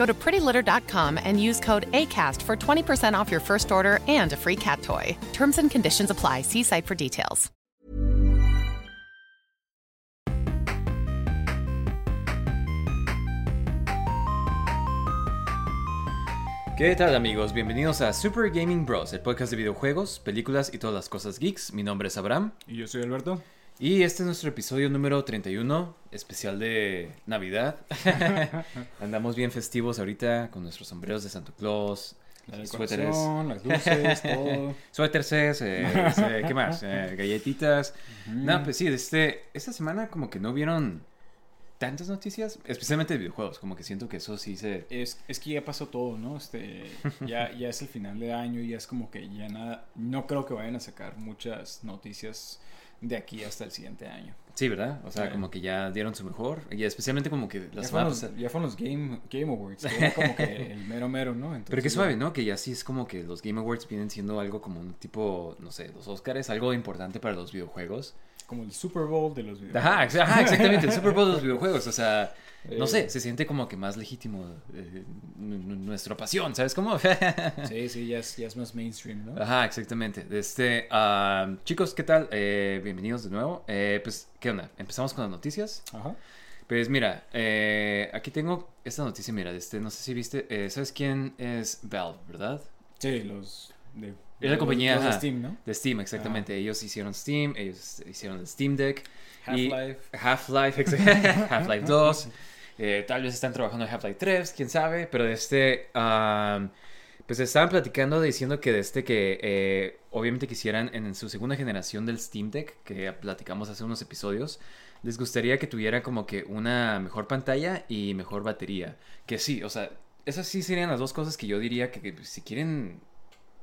Go to prettylitter.com and use code ACAST for 20% off your first order and a free cat toy. Terms and conditions apply. See site for details. ¿Qué tal amigos? Bienvenidos a Super Gaming Bros, el podcast de videojuegos, películas y todas las cosas geeks. Mi nombre es Abraham Y yo soy Alberto. Y este es nuestro episodio número 31, especial de Navidad. Andamos bien festivos ahorita con nuestros sombreros de Santa Claus, La suéteres, las luces, todo. suéteres, eh, eh, ¿qué más? Eh, galletitas. No, pues sí, este, esta semana como que no vieron tantas noticias, especialmente de videojuegos, como que siento que eso sí se... Es, es que ya pasó todo, ¿no? Este, ya, ya es el final de año y ya es como que ya nada. No creo que vayan a sacar muchas noticias de aquí hasta el siguiente año. Sí, ¿verdad? O sea, Sí. como que ya dieron su mejor. Y especialmente como que Ya las fueron, semana los, ya fueron los Game, Game Awards, que era como que el mero mero, ¿no? Entonces, Pero qué ya- suave, ¿no? Que ya sí es como que los Game Awards vienen siendo algo como un tipo, no sé, los Oscars, algo importante para los videojuegos. Como el Super Bowl de los videojuegos. Ajá, ajá, exactamente, el Super Bowl de los videojuegos. O sea, no Eh. sé, se siente como que más legítimo eh, nuestra pasión, ¿sabes cómo? Sí, sí, ya es, ya es más mainstream, ¿no? Ajá, exactamente. Este, chicos, ¿qué tal? Eh, bienvenidos de nuevo. Eh, pues, ¿qué onda? Empezamos con las noticias. Ajá. Pues mira, eh, aquí tengo esta noticia, mira, este, no sé si viste, eh, ¿sabes quién es Valve, verdad? Sí, los de... Es la compañía de Steam, ¿no? De Steam, exactamente. Ellos hicieron Steam, ellos hicieron el Steam Deck. Half-Life. Half-Life, exa- Half-Life 2. eh, tal vez están trabajando en Half-Life 3, quién sabe. Pero de este. am, pues estaban platicando diciendo que de este que eh, obviamente quisieran en su segunda generación del Steam Deck, que platicamos hace unos episodios, les gustaría que tuviera como que una mejor pantalla y mejor batería. Que sí, o sea, esas sí serían las dos cosas que yo diría que, si quieren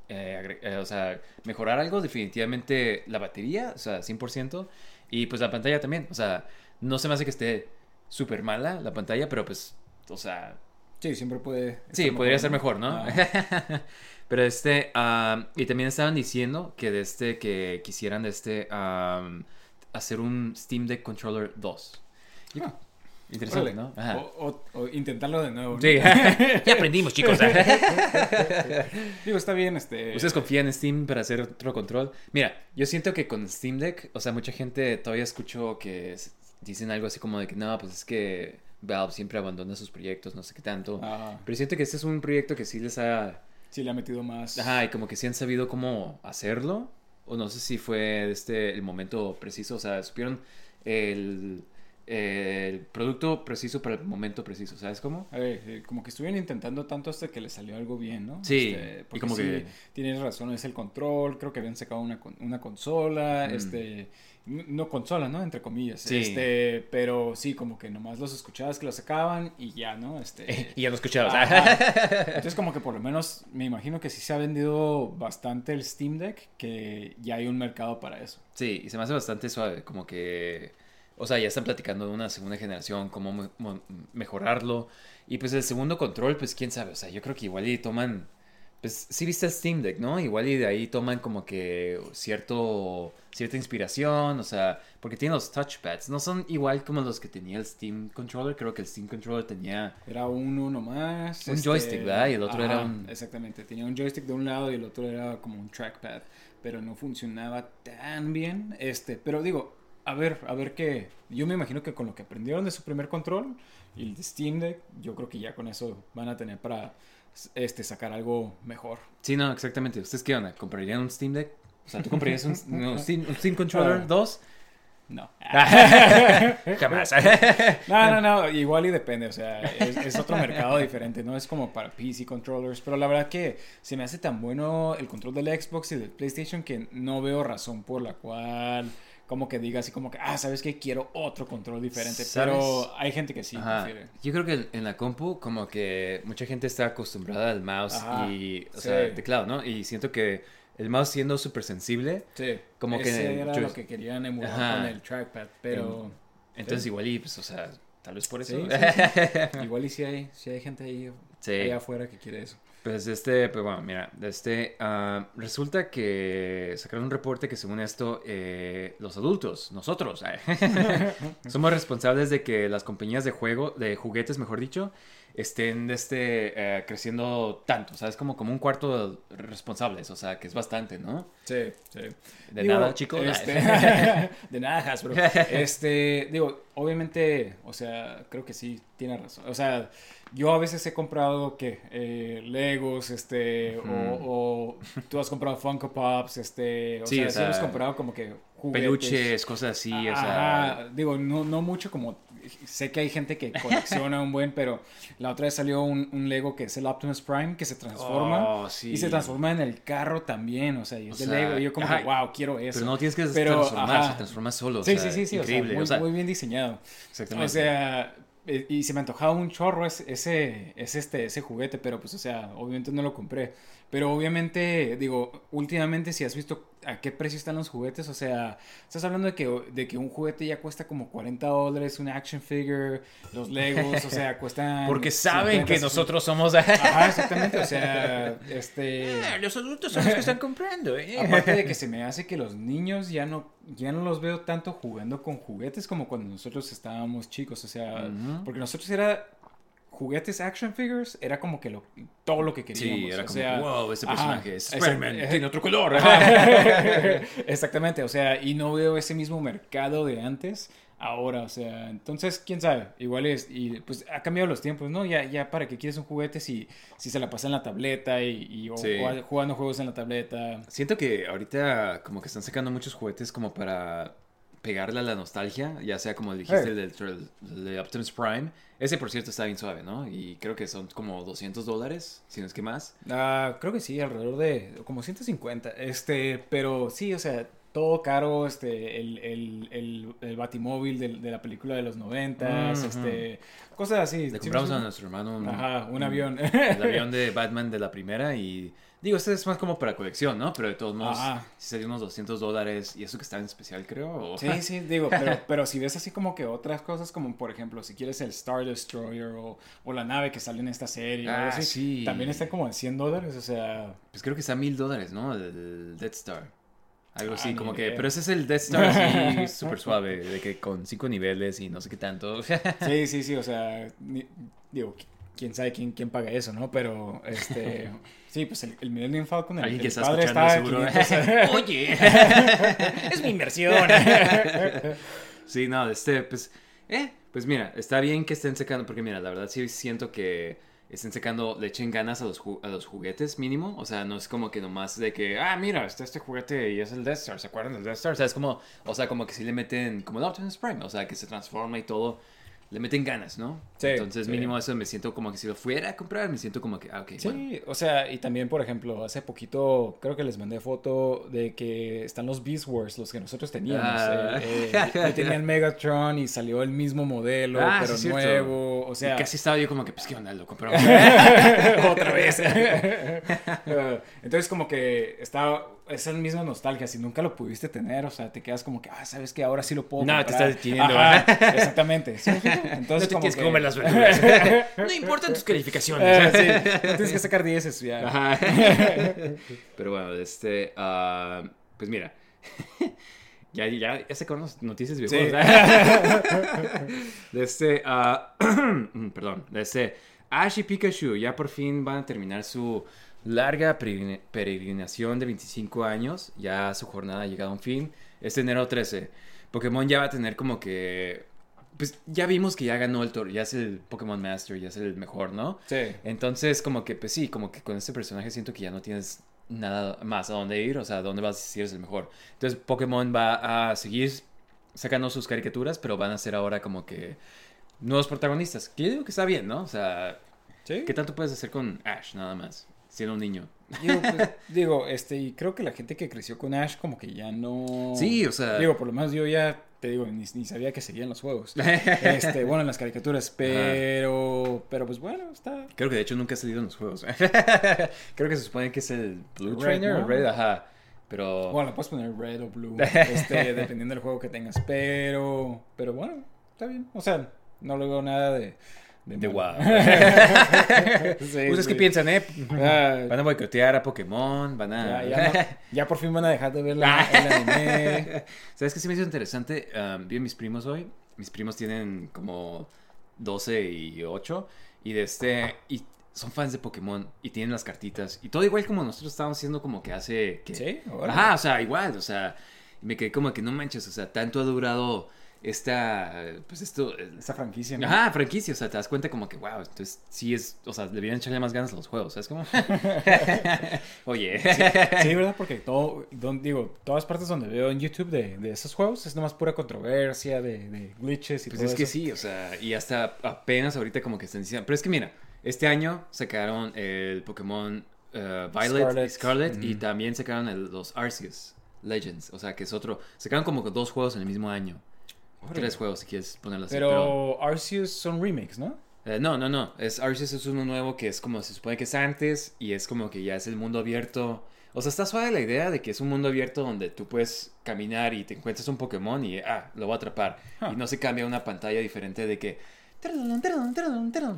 eh, o sea, mejorar algo, definitivamente la batería, o sea, 100%, y pues la pantalla también, o sea, no se me hace que esté súper mala la pantalla, pero pues, o sea, Sí, siempre puede... sí, podría ser mejor, ¿no? Ajá. pero este, ah, y también estaban diciendo que de este, que quisieran de este, am, hacer un Steam Deck Controller 2. Y- Ah. Interesante, Órale. ¿no? Ajá. O, o- o intentarlo de nuevo. ¿no? Sí, ya aprendimos, chicos. Digo, está bien, este... ¿Ustedes confían en Steam para hacer otro control? Mira, yo siento que con Steam Deck, o sea, mucha gente todavía escucho que dicen algo así como de que no, pues es que Valve siempre abandona sus proyectos, no sé qué tanto. Ajá. Pero siento que este es un proyecto que sí les ha... Sí, le ha metido más. Ajá, y como que sí han sabido cómo hacerlo. O no sé si fue este el momento preciso, o sea, supieron el, el producto preciso para el momento preciso, ¿sabes cómo? A ver, eh, como que estuvieron intentando tanto hasta que le salió algo bien, ¿no? Sí, Este, y como sí, que- Tienes razón, es el control. Creo que habían sacado una, una consola. Mm. Este. No consola, ¿no? Entre comillas. Sí. Este. Pero sí, como que nomás los escuchabas que lo sacaban y ya, ¿no? Este. y ya lo escuchabas. Entonces como que por lo menos me imagino que sí se ha vendido bastante el Steam Deck, que ya hay un mercado para eso. Sí, y se me hace bastante suave, como que, o sea, ya están platicando de una segunda generación, cómo me- mo- mejorarlo. Y pues el segundo control, pues quién sabe, o sea, yo creo que igual y toman, pues sí viste el Steam Deck, ¿no? Igual y de ahí toman como que cierto, cierta inspiración, o sea, porque tienen los touchpads, no son igual como los que tenía el Steam Controller, creo que el Steam Controller tenía... Era uno nomás. Un joystick, ¿verdad? Y el otro era ajá, un- Exactamente, tenía un joystick de un lado y el otro era como un trackpad, pero no funcionaba tan bien. Este, pero digo, a ver, a ver qué. Yo me imagino que con lo que aprendieron de su primer control y el de Steam Deck, yo creo que ya con eso van a tener para. Este, sacar algo mejor. Sí, no, exactamente. ¿Ustedes qué onda? ¿Comprarían un Steam Deck? O sea, ¿tú comprarías un, un Steam, un Steam Controller 2? No. Jamás. No, no, no, igual y depende, o sea, es, es otro mercado diferente, no es como para PC controllers, pero la verdad que se me hace tan bueno el control del Xbox y del PlayStation que no veo razón por la cual como que diga así como que, ah, ¿sabes qué? Quiero otro control diferente, ¿Sabes? pero hay gente que sí Ajá. prefiere. Yo creo que en la compu como que mucha gente está acostumbrada al mouse Ajá, y, o sí. sea, teclado, ¿no? Y siento que el mouse siendo súper sensible, Sí, Como que ese era yo- lo que querían emular Ajá. con el trackpad, pero entonces Sí. igual y, pues, o sea, tal vez por eso. Sí, igual y si hay, si hay gente ahí allá afuera que quiere eso. Pues este, pues bueno, mira, este, ah, resulta que sacaron un reporte que según esto, eh, los adultos, nosotros, somos responsables de que las compañías de juego, de juguetes, mejor dicho, estén este, eh, creciendo tanto, o sea, es como, como un cuarto de responsables, o sea, que es bastante, ¿no? Sí, sí. De Digo, nada, chicos. este, de nada, Hasbro. Este, digo, obviamente, o sea, creo que sí, tiene razón. O sea, yo a veces he comprado, ¿qué? Eh, Legos, este, o, o tú has comprado Funko Pops, este, o Sí, sea, o sí hemos sea, comprado como que juguetes. Peluches, cosas así, o sea... Digo, no, no mucho como... Sé que hay gente que colecciona un buen, pero la otra vez salió un, un Lego que es el Optimus Prime, que se transforma. Oh, sí. Y se transforma en el carro también, o sea, y es O de sea, Lego. Y yo como ajá, que, wow, quiero eso. Pero no tienes que Pero, transformar, ajá. se transforma solo, Sí, sea, sí, sí, sí, increíble, o sea, muy, sea, muy bien diseñado. exactamente. O sea, y se me antojaba un chorro ese, ese, ese, este, ese juguete, pero pues, o sea, obviamente no lo compré. Pero obviamente, digo, últimamente si has visto a qué precio están los juguetes, o sea, estás hablando de que, de que un juguete ya cuesta como 40 dólares, una action figure, los Legos, o sea, cuestan... Porque saben 50, que 60. nosotros somos... Ajá, exactamente, o sea, este... los adultos son los que están comprando, ¿eh? Aparte de que se me hace que los niños ya no, ya no los veo tanto jugando con juguetes como cuando nosotros estábamos chicos. O sea, porque nosotros era juguetes action figures, era como que lo, todo lo que queríamos. Sí, era o como, sea, wow, ese personaje es Spider-Man, tiene otro color. Exactamente, o sea, y no veo ese mismo mercado de antes ahora, o sea, entonces, quién sabe, igual es, y pues ha cambiado los tiempos, ¿no? Ya, ya para que quieres un juguete si, si se la pasa en la tableta y, y o- Sí. o jugando juegos en la tableta. Siento que ahorita como que están sacando muchos juguetes como para pegarle a la nostalgia, ya sea como dijiste Hey. el de Optimus Prime. Ese, por cierto, está bien suave, ¿no? Y creo que son como 200 dólares, si no es que más. Ah, creo que sí, alrededor de como 150. Este, pero sí, o sea, todo caro, este, el, el, el, el batimóvil de, de la película de los noventas, este, cosas así. Le compramos sí, a nuestro hermano un, Ajá, un avión. el avión de Batman de la primera y... Digo, este es más como para colección, ¿no? Pero de todos modos, Ajá. si salió unos 200 dólares y eso que está en especial, creo. o- Sí, sí, digo, pero, pero si ves así como que otras cosas, como por ejemplo, si quieres el Star Destroyer o, o la nave que sale en esta serie, o Ah, así, sí. también está como en 100 dólares, o sea, Pues creo que está mil dólares, ¿no? El, Death Star. Algo Ah, así, como que... Pero ese es el Death Star así, súper suave, de que con cinco niveles y no sé qué tanto. sí, sí, sí, o sea, digo, qui- quién sabe quién, quién paga eso, ¿no? Pero, este, sí, pues el, el Millennium Falcon, el, Alguien que el está padre escuchando está a seguro. 500. Oye. es mi inversión. sí, no, este, pues... Eh, pues mira, está bien que estén secando, porque mira, la verdad sí siento que estén secando, le echen ganas a los, ju- a los juguetes mínimo. O sea, no es como que nomás de que, ah, mira, está este juguete y es el Death Star, ¿se acuerdan del Death Star? O sea, es como, o sea, como que sí le meten, como el Optimus Prime, o sea, que se transforma y todo. Le meten ganas, ¿no? Sí, Entonces, sí. mínimo eso me siento como que si lo fuera a comprar, me siento como que, ah, ok, bueno. Sí, o sea, y también, por ejemplo, hace poquito creo que les mandé foto de que están los Beast Wars, los que nosotros teníamos. Ah. Eh, eh, yo tenía el Megatron y salió el mismo modelo, Ah, pero sí, nuevo. O sea, Y casi estaba yo como que, pues, ¿qué onda? Lo compramos. otra vez. Eh, Entonces, como que está esa misma nostalgia. Si nunca lo pudiste tener, o sea, te quedas como que, ah, sabes que ahora sí lo puedo. No, te estás deteniendo. Exactamente. ¿Sí me explico? no Entonces, te como tienes que que comer las verduras. no importan tus calificaciones. Eh, sí, no tienes que sacar 10 ya. Ajá. Pero bueno, este, ah, pues mira, ya, ya, ya se conocen noticias Sí. viejas. de este, ah, perdón, de este, Ash y Pikachu ya por fin van a terminar su larga peregrin- peregrinación de 25 años. Ya su jornada ha llegado a un fin. Este enero 13. Pokémon ya va a tener como que... Pues ya vimos que ya ganó el toro, ya es el Pokémon Master, ya es el mejor, ¿no? Sí. Entonces, como que, pues sí, como que con este personaje siento que ya no tienes nada más a dónde ir, o sea, dónde vas a decir es el mejor. Entonces Pokémon va a seguir sacando sus caricaturas, pero van a ser ahora como que nuevos protagonistas. Que yo digo que está bien, ¿no? O sea, ¿Sí? ¿qué tanto puedes hacer con Ash nada más? Siendo un niño. Digo, pues, digo, este, y creo que la gente que creció con Ash como que ya no... Sí, o sea- Digo, por lo menos yo ya, te digo, ni, ni sabía que seguían los juegos. Este, bueno, en las caricaturas, pero... Pero pues bueno, está... Creo que de hecho nunca ha salido en los juegos. Creo que se supone que es el Blue Red, Trainer o ¿no? Red, ajá. Pero... Bueno, puedes poner red o blue, este, dependiendo del juego que tengas, pero... Pero bueno, está bien. O sea, no le veo nada de... De. Sí, ¿Ustedes sí. qué piensan, eh? Ah, Van a boicotear a Pokémon, van a... ya, ya, no- ya por fin van a dejar de ver la, el anime. ¿Sabes qué se me hizo interesante? Um, vi a mis primos hoy. Mis primos tienen como 12 y 8. Y de este. Y son fans de Pokémon. Y tienen las cartitas. Y todo igual como nosotros estábamos haciendo como que hace. que- ¿Sí? Ajá, o sea, igual. O sea, me quedé como que no manches. O sea, tanto ha durado esta. Pues esto. Esta franquicia, ¿no? Ajá, franquicia, o sea, te das cuenta como que, wow, entonces sí es, o sea, deberían echarle más ganas a los juegos, ¿sabes cómo? Oye. Sí, ¿verdad? Porque todo, don- digo, todas partes donde veo en YouTube de, de esos juegos es nomás pura controversia, de, de glitches y Pues todo es que sí, o sea, y hasta apenas ahorita como que están diciendo. Pero es que mira, este año sacaron el Pokémon eh, Violet Scarlet. y Scarlet y también sacaron el- los Arceus Legends, o sea, que es otro. Sacaron como dos juegos en el mismo año. Tres juegos, si quieres ponerlo así. Pero Arceus son remakes, ¿no? Eh, no, no, no. Es, Arceus es uno nuevo que es como se supone que es antes y es como que ya es el mundo abierto. O sea, está suave la idea de que es un mundo abierto donde tú puedes caminar y te encuentras un Pokémon y, ah, lo voy a atrapar. Huh. Y no se cambia una pantalla diferente de que...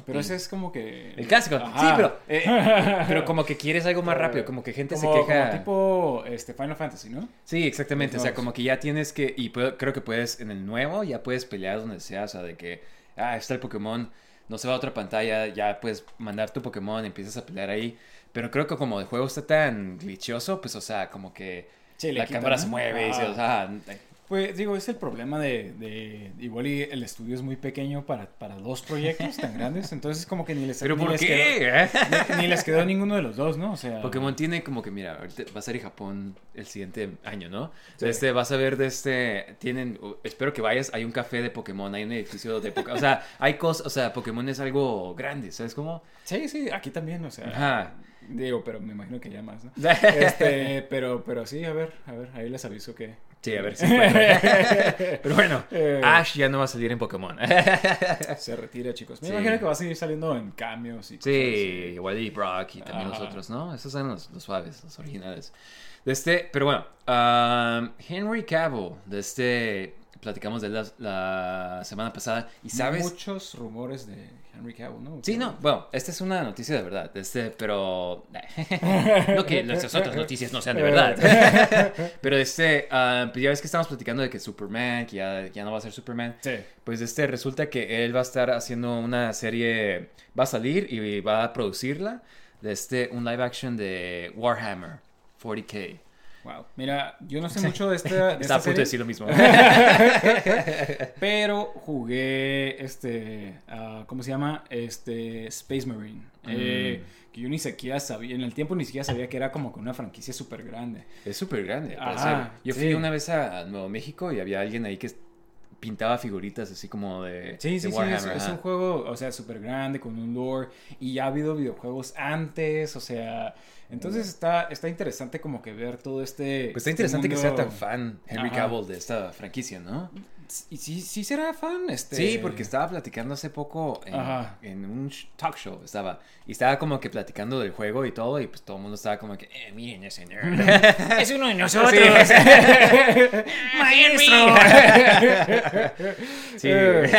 Pero ese es como que... El clásico. Ajá. Sí, pero, eh, pero como que quieres algo más rápido, como que gente como, se queja. como tipo este, Final Fantasy, ¿no? Sí, exactamente. O sea, como que ya tienes que. Y puedo- creo que puedes, en el nuevo, ya puedes pelear donde sea. O sea, de que. Ah, está el Pokémon. No se va a otra pantalla. Ya puedes mandar tu Pokémon. Empiezas a pelear ahí. Pero creo que como el juego está tan glitchoso, pues, o sea, como que. Sí, le la cámara ¿no? se mueve. Y se, o sea, Pues digo, es el problema de, de- igual y el estudio es muy pequeño para, para dos proyectos tan grandes, entonces como que ni les, ¿Pero ni por les qué? quedó, ni, ni les quedó ninguno de los dos, ¿no? O sea, Pokémon tiene como que, mira, ahorita va a en Japón el siguiente año, ¿no? Sí. Este, vas a ver de este, tienen, espero que vayas, hay un café de Pokémon, hay un edificio de Pokémon, o sea, hay cosas, o sea, Pokémon es algo grande, ¿sabes cómo? Sí, sí, aquí también, o sea, Ajá. digo, pero me imagino que ya más, ¿no? Este, pero, pero sí, a ver, a ver, ahí les aviso que... Sí, a ver si puede. Pero bueno, Eh. Ash ya no va a salir en Pokémon. Se retira, chicos. Me Sí. imagino que va a seguir saliendo en cambios y cosas Sí, igual y Brock y también los otros, ¿no? Esos eran los, los suaves, los originales. De este, pero bueno, um, Henry Cavill, de este, platicamos de él la, la semana pasada. Y así. sabes, Muchos rumores de Henry Cavill, ¿no? Sí, no, bueno, esta es una noticia de verdad, este, pero no que nuestras otras noticias no sean de verdad, pero este, ah, pues ya ves que estamos platicando de que Superman, que ya, ya no va a ser Superman, Sí. pues este resulta que él va a estar haciendo una serie, va a salir y va a producirla, de este, un live action de Warhammer 40k. Wow. Mira, yo no sé mucho de esta, de Está a esta de decir lo mismo. pero jugué este, ¿cómo se llama? Este, Space Marine. Eh, Mm. que yo ni siquiera sabía, en el tiempo ni siquiera sabía que era como que una franquicia súper grande. Es súper grande. Ajá. Yo fui sí. una vez a Nuevo México y había alguien ahí que pintaba figuritas así como de, Sí, de sí, sí, es, un juego, o sea, súper grande, con un lore, y ya ha habido videojuegos antes, o sea, entonces está, está interesante como que ver todo este... Pues está este interesante que sea tan fan Henry. Cavill de esta franquicia, ¿no? ¿Y sí, sí será fan? Este... Sí, porque estaba platicando hace poco en, un talk show, estaba. Y estaba como que platicando del juego y todo, y pues todo el mundo estaba como que, eh, miren ese nerd. Es uno de nosotros. Sí. Eh,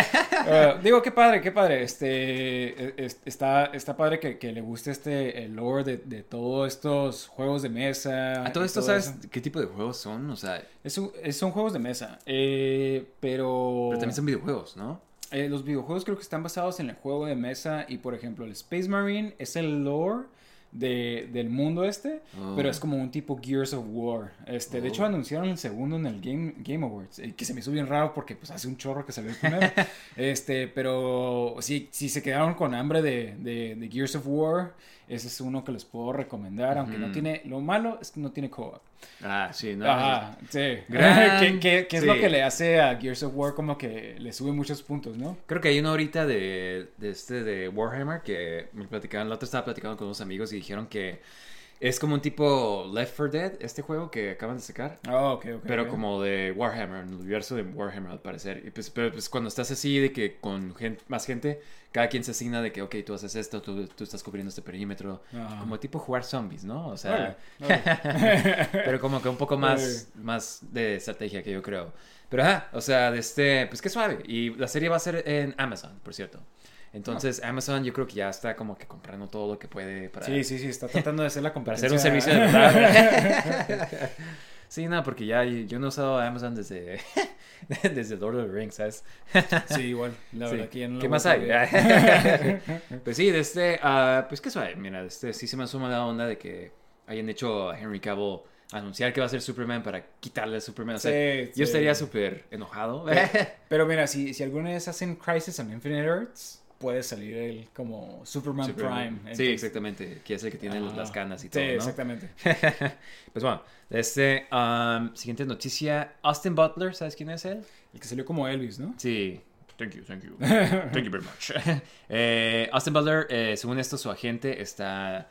eh, digo, qué padre, qué padre. Este, es- está, está padre que, que le guste este el lore de, de todos estos juegos de mesa. A todo esto, ¿sabes eso. qué tipo de juegos son? O sea, Es un- son juegos de mesa, eh, pero, pero también son videojuegos, ¿no? eh, los videojuegos creo que están basados en el juego de mesa y por ejemplo el Space Marine es el lore de, del mundo este, Oh. pero es como un tipo Gears of War. Este, De hecho, Oh. anunciaron el segundo en el Game, Game Awards, eh, que se me hizo bien raro porque pues hace un chorro que salió el primero. este, pero sí, si se quedaron con hambre de, de, de Gears of War, ese es uno que les puedo recomendar, aunque no tiene, lo malo es que no tiene co-op. Ah, sí, no. Ajá, sí. Gran- que es sí. lo que le hace a Gears of War como que le sube muchos puntos, ¿no? Creo que hay uno ahorita de, de este de Warhammer que me platicaban, la otra estaba platicando con unos amigos y dijeron que es como un tipo Left 4 Dead, este juego que acaban de sacar. Ah, ok, ok. Pero ok. como de Warhammer, en el universo de Warhammer al parecer. Y pues, pero pues cuando estás así de que con gen- más gente, cada quien se asigna de que, ok, tú haces esto, tú, tú estás cubriendo este perímetro. Ajá. Como tipo jugar zombies, ¿no? O sea, pero como que un poco más, más de estrategia que yo creo. Pero ajá, o sea, de este, pues qué suave. Y la serie va a ser en Amazon, por cierto. Entonces, Amazon yo creo que ya está como que comprando todo lo que puede para, Sí, sí, sí, está tratando de hacer la para competencia. hacer un servicio de verdad. sí, no, porque ya yo no he usado Amazon desde, desde Lord of the Rings, ¿sabes? Sí, igual. La Sí. verdad que ya no lo ¿Qué más hay? pues sí, de este, ah, pues qué suave, mira, este, sí se me asoma la onda de que hayan hecho a Henry Cavill anunciar que va a ser Superman para quitarle a Superman. O sea, Sí, yo sí. estaría súper enojado. Pero mira, si, si alguna vez hacen Crisis on Infinite Earths, puede salir él como Superman, Superman. Prime. Sí, Entonces- exactamente, que es el que tiene Ah, las canas y Sí, todo, ¿no? exactamente. pues bueno, este, um, siguiente noticia, Austin Butler, ¿sabes quién es él? El que salió como Elvis, ¿no? Sí. Thank you, thank you. Thank you very much. Eh, Austin Butler, eh, según esto, su agente está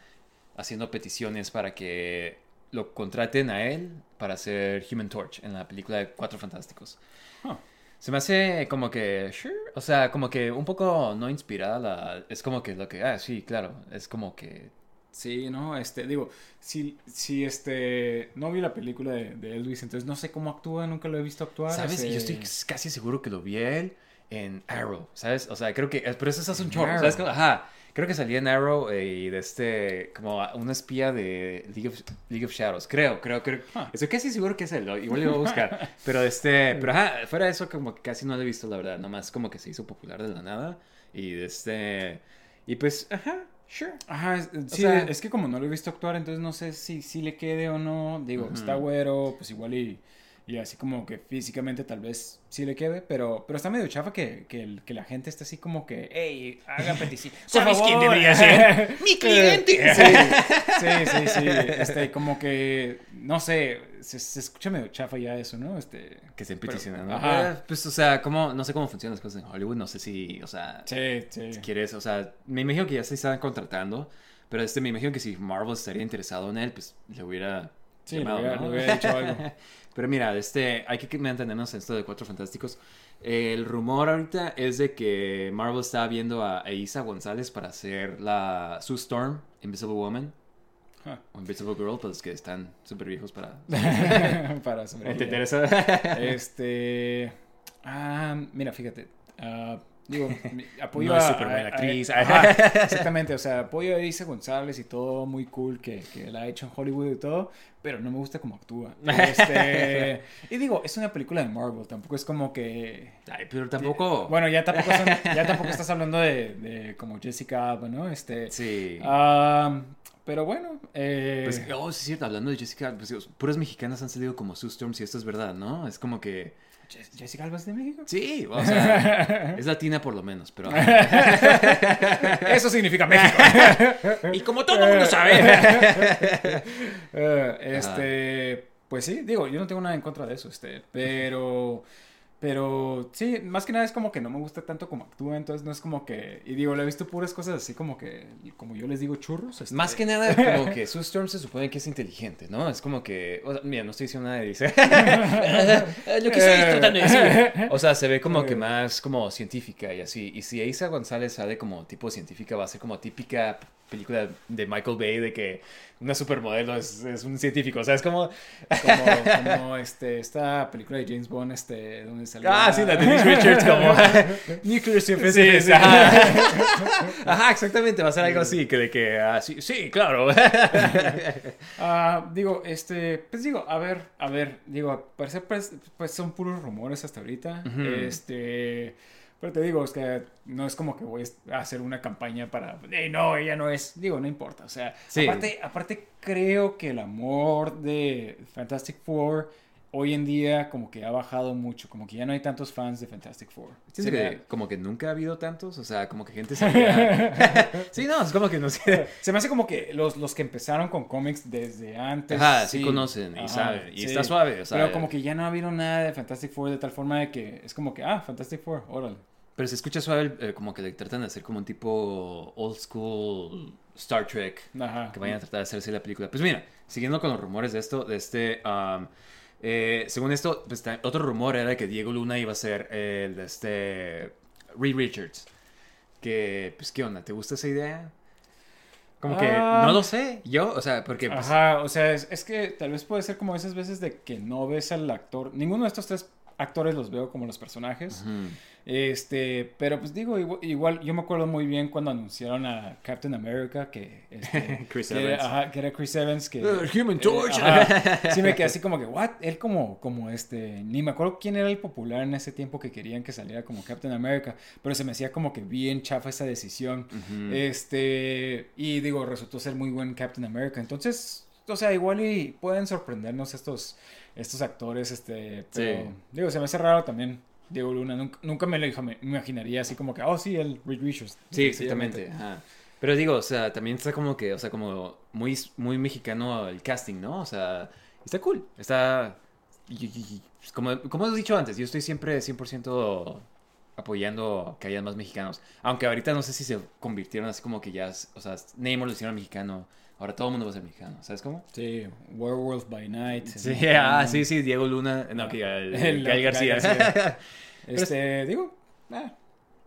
haciendo peticiones para que lo contraten a él para hacer Human Torch en la película de Cuatro Fantásticos. Huh. Se me hace como que, sure, o sea, como que un poco no inspirada la... Es como que lo que, ah, sí, claro, es como que... Sí, no, este, digo, si, si este, no vi la película de, de Elvis, entonces no sé cómo actúa, nunca lo he visto actuar. ¿Sabes? este- Yo estoy casi seguro que lo vi él en Arrow, ¿sabes? O sea, creo que... Pero eso es hace un chorro. ¿sabes? Ajá. Creo que salía en Arrow eh, y de este... Como una espía de League of, League of Shadows. Creo, creo, creo. Ah. Estoy casi seguro que es él. Igual lo voy a buscar. pero de este... Pero ajá, fuera de eso como que casi no lo he visto, la verdad. Nomás como que se hizo popular de la nada. Y de este... Y pues, ajá, sure. Ajá, sí, sea- es que como no lo he visto actuar, entonces no sé si, si le quede o no. Digo, Ujú. está güero, pues igual y, y así como que físicamente tal vez sí le quede, pero, pero está medio chafa que, que, el- que la gente esté así como que, hey, haga petición. Por ¿Sabes quién favor". debería ser? ¡Mi cliente! Sí, sí, sí, sí. Este, como que, no sé, se, se escucha medio chafa ya eso, ¿no? Este, Que se peticionan, ¿no? Ajá. Eh, Pues, o sea, ¿cómo, no sé cómo funcionan las cosas en Hollywood. No sé si, o sea... Sí, sí. si quieres, o sea, me imagino que ya se están contratando, pero este, me imagino que si Marvel estaría interesado en él, pues le hubiera Sí, le llamado, hubiera- ¿no? le hubiera dicho algo. Pero mira, este, hay que mantenernos en esto de Cuatro Fantásticos. El rumor ahorita es de que Marvel está viendo a, Isa González para hacer la Sue Storm, Invisible Woman, o Invisible Girl, pues que están súper viejos para Para entender eso. Este. Ah, mira, fíjate. ah, digo, apoyo No es a. súper buena a- a- actriz. exactamente, o sea, apoyo a Isa González y todo muy cool que, que la ha hecho en Hollywood y todo, pero no me gusta cómo actúa. Este, y digo, es una película de Marvel, tampoco es como que. Ay, pero tampoco... Bueno, ya tampoco, son- ya tampoco estás hablando de, de como Jessica Alba, ¿no? Este. sí. ah, pero bueno. Eh, Pues, oh, sí es cierto, hablando de Jessica, pues, puras mexicanas han salido como Sue Storm, si esto es verdad, ¿no? Es como que... Jess- Jessica Alba es de México. Sí, o sea, es latina por lo menos, pero... Eso significa México. y como todo el mundo sabe. Eh, este, pues sí, digo, yo no tengo nada en contra de eso, este, pero, pero sí, más que nada es como que no me gusta tanto como actúa, entonces no es como que, y digo, le he visto puras cosas así como que, como yo les digo, churros. este. Más que nada, como que Sue Storm se supone que es inteligente, ¿no? Es como que... o sea, mira, no estoy diciendo nada de dice... Lo que estoy tratando de decir. O sea, se ve como que más como científica y así. Y si Isa González sale como tipo científica, va a ser como típica película de Michael Bay de que una supermodelo es, es un científico. O sea, es como... Como, como este, esta película de James Bond, este, donde salió. Ah, sí, la de Denise Richards como... Nuclear Sí, Synthesis. sí, ajá. Ajá, exactamente, va a ser algo así, que de que, ah, sí, sí, claro. Ah, digo, este, pues digo, a ver, a ver, digo, al parecer pues, pues son puros rumores hasta ahorita. Este, Pero te digo, es que no es como que voy a hacer una campaña para, "Ey, no, ella no es, digo, no importa, o sea, Sí. aparte, aparte creo que el amor de Fantastic Four hoy en día como que ha bajado mucho, como que ya no hay tantos fans de Fantastic Four. Se que me- como que nunca ha habido tantos, o sea, como que gente sabía... sí, no, es como que no sé. Se me hace como que los, los que empezaron con cómics desde antes. Ajá, sí conocen y saben, y está suave, o sea- Pero como que ya no ha habido nada de Fantastic Four de tal forma de que es como que, ah, Fantastic Four, órale. Pero se escucha suave, eh, como que le tratan de hacer como un tipo old school Star Trek. Ajá. que vayan a tratar de hacerse la película. Pues mira, siguiendo con los rumores de esto, de este, um, eh, según esto, pues, otro rumor era que Diego Luna iba a ser el de este Reed Richards. Que, pues, ¿qué onda? ¿Te gusta esa idea? Como que Ah. no lo sé, yo, o sea, porque pues, Ajá, o sea, es, es que tal vez puede ser como esas veces de que no ves al actor. Ninguno de estos tres actores los veo como los personajes. Este, pero pues digo, igual, igual, yo me acuerdo muy bien cuando anunciaron a Captain America que, este, Chris que Evans. ajá, que era Chris Evans que Uh, Human eh, Torch. sí me quedé así como que what él como como este ni me acuerdo quién era el popular en ese tiempo que querían que saliera como Captain America pero se me hacía como que bien chafa esa decisión este y digo resultó ser muy buen Captain America entonces o sea igual y pueden sorprendernos estos estos actores este pero Sí. digo se me hace raro también Diego Luna nunca, nunca me lo ima- imaginaría así como que oh sí el Reed Richards Sí, exactamente. ajá. Pero digo, o sea, también está como que, o sea, como muy, muy mexicano el casting, ¿no? O sea, está cool. Está. y- y- y- pues, como, como he dicho antes, yo estoy siempre 100% apoyando que haya más mexicanos. Aunque ahorita no sé si se convirtieron así como que ya. O sea, Neymar lo hicieron mexicano. Ahora todo el mundo va a ser mexicano, ¿sabes cómo? sí Werewolf by Night Sí, ah, sí, sí, Diego Luna. No, que el, El- Gael García. Este, digo, ah,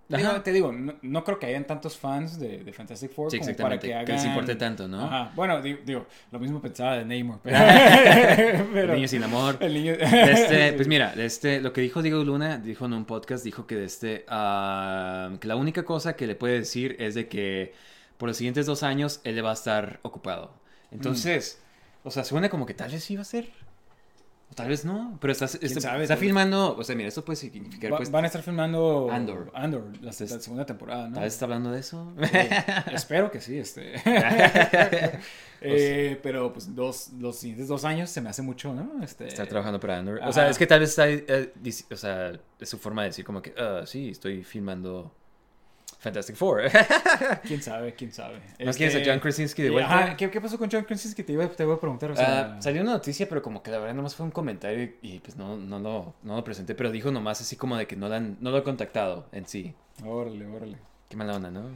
digo, te digo, no, no creo que hayan tantos fans de, de Fantastic Four Sí, como para que hagan... Que les importe tanto, ¿no? Ajá. Bueno, digo, digo, lo mismo pensaba de Neymar, pero... El niño sin amor. el niño- Este, pues mira, este, lo que dijo Diego Luna, dijo en un podcast, dijo que, este, ah, que la única cosa que le puede decir es de que por los siguientes dos años él va a estar ocupado. Entonces, o sea, suena como que tal vez sí va a ser. O tal vez no. Pero está, está, sabe? filmando. O sea, mira, esto puede significar. Va- pues, van a estar filmando Andor. Andor, la, la segunda temporada, ¿no? Tal vez está hablando de eso. Eh, espero que sí, este. Eh, pero pues dos, los siguientes dos años se me hace mucho, ¿no? Este, Está trabajando para Andor. O sea, es que tal vez está. eh, o sea, es su forma de decir como que. "Ah, sí, estoy filmando Fantastic Four. ¿Quién sabe? ¿Quién sabe? ¿No Este, quieres a John Krasinski de y- vuelta? ajá, ¿qué, qué pasó con John Krasinski? Te iba, te iba a preguntar, o sea... Ah, salió una noticia, pero como que la verdad nomás fue un comentario y, y, pues no, no, lo, no lo presenté, pero dijo nomás así como de que no, la han- no lo he contactado en sí. Órale, órale. Qué mala onda, ¿no?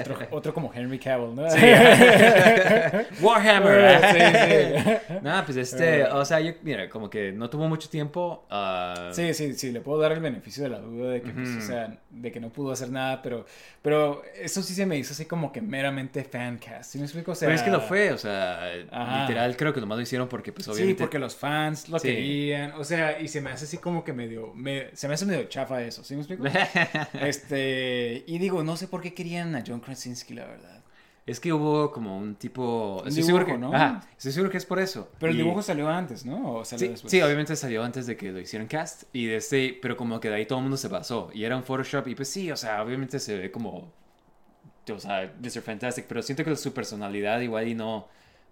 Otro, otro como Henry Cavill, ¿no? Warhammer. sí, sí. No, pues este, o sea, yo, mira, como que no tuvo mucho tiempo. ah, Sí, sí, sí, le puedo dar el beneficio de la duda de que, pues, o sea, de que no pudo hacer nada, pero, pero eso sí se me hizo así como que meramente fancast, ¿sí me explico? O sea, Pero es que lo fue, o sea, Ajá. literal creo que nomás lo hicieron porque pues Sí, obviamente... porque los fans lo Sí. querían, o sea, y se me hace así como que medio, me, se me hace medio chafa eso, ¿sí me explico? este, y digo, no sé por qué querían a John Krasinski, la verdad. Es que hubo como un tipo... Un estoy seguro que, ¿no? Ajá, estoy seguro que es por eso. Pero el dibujo salió antes, ¿no? ¿O salió Sí, después? sí, obviamente salió antes de que lo hicieran cast y de este, pero como que de ahí todo el mundo se basó y era un Photoshop y pues sí, o sea, obviamente se ve como, o sea, Mr. Fantastic, pero siento que su personalidad igual y no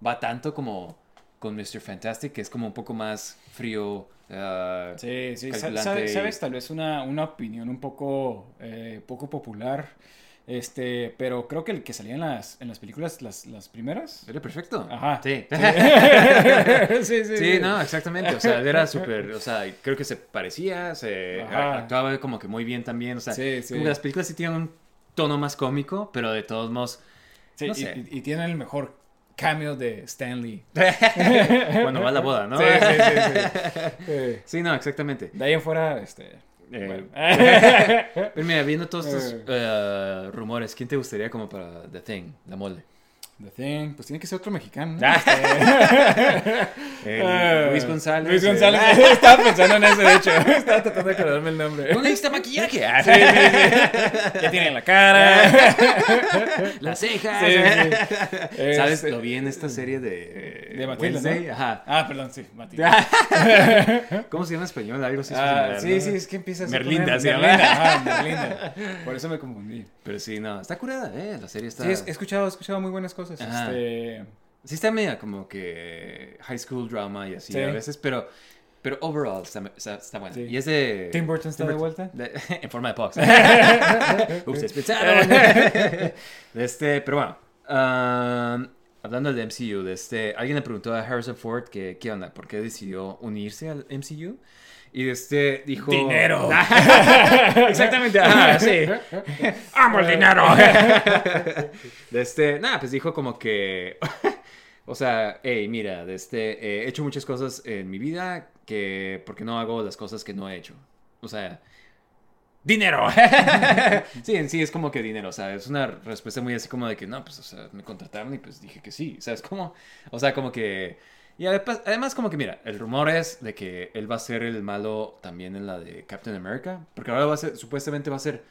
va tanto como con Mr. Fantastic, que es como un poco más frío. Ah, Sí, sí, calculante sabes, tal vez una, una opinión un poco, eh, poco popular, este, pero creo que el que salía en las, en las películas, las, las primeras. Era perfecto. Ajá. Sí. sí, sí, Sí, no, exactamente. O sea, era súper, o sea, creo que se parecía, se Ajá. actuaba como que muy bien también. O sea, como las películas sí tienen un tono más cómico, pero de todos modos, Sí, no sé. y- y tienen el mejor cameo de Stanley. Cuando va a la boda, ¿no? Sí, sí, sí, sí. Sí. Sí, no, exactamente. De ahí en fuera, este... Eh, bueno. Pero mira, viendo todos estos eh, rumores, ¿quién te gustaría como para The Thing, la mole? The Thing, pues tiene que ser otro mexicano. ¿no? El Ah, Luis González. Luis eh, González. Estaba pensando en eso, de hecho. Estaba tratando de acordarme el nombre. ¿Dónde está maquillaje? Ah, Sí, sí, sí. Ya tiene la cara. Las cejas. Sí, sí. ¿Sabes? Este- Lo vi en esta serie de. De Matilda. Ajá. Ah, perdón, sí, Matilda. ¿Cómo se llama en español? Algo así. Ah, sí, sí, es que empieza así Merlinda, ajá, Merlinda. Por eso me confundí. Pero sí, no. Está curada, ¿eh? La serie está. Sí, he escuchado, he escuchado muy buenas cosas. Ajá. Este, Sí está media como que high school drama y así Sí. a veces, pero, pero overall está, está, está buena. Sí. Y es de... ¿Tim Burton está de vuelta? de- en forma de Pox. Ustedes pensaron. De este, pero bueno. um, hablando del MCU, de este, alguien le preguntó a Harrison Ford que qué onda, por qué decidió unirse al MCU. Y este dijo... Dinero. Exactamente, ajá, sí. ¡Amo el dinero! de este, nada, pues dijo como que... O sea, hey, mira, de este, eh, he hecho muchas cosas en mi vida que, ¿por qué no hago las cosas que no he hecho? O sea, dinero. sí, en sí es como que dinero, o sea, es una respuesta muy así como de que, no, pues, o sea, me contrataron y pues dije que sí, ¿sabes cómo? O sea, como que... Y además, además como que, mira, el rumor es de que él va a ser el malo también en la de Captain America, porque ahora va a ser, supuestamente va a ser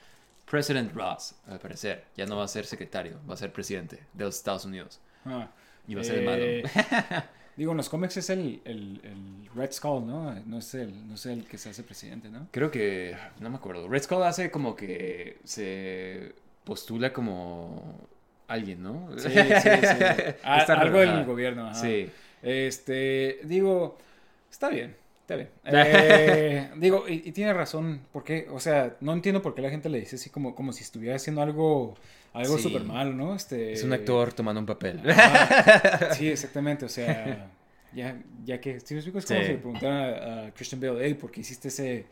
President Ross, al parecer, ya no va a ser secretario, va a ser presidente de los Estados Unidos. ah, Y va a ser el malo. eh, Digo, en los cómics es el, el, el Red Skull, ¿no? No es, el, no es el que se hace presidente, ¿no? Creo que, no me acuerdo. Red Skull hace como que se postula como alguien, ¿no? Sí, sí, sí. Ah, algo del gobierno, ajá. Sí. Este, digo, está bien, está bien. Eh, digo, y, y tiene razón, porque, o sea, no entiendo por qué la gente le dice así como, como si estuviera haciendo algo, algo Sí. súper mal, ¿no? Este, Es un actor tomando un papel. Sí, exactamente, o sea, ya, ya que, ¿sí me explico? Es como Sí. si le preguntaran a, a Christian Bale, hey, ¿por qué hiciste ese,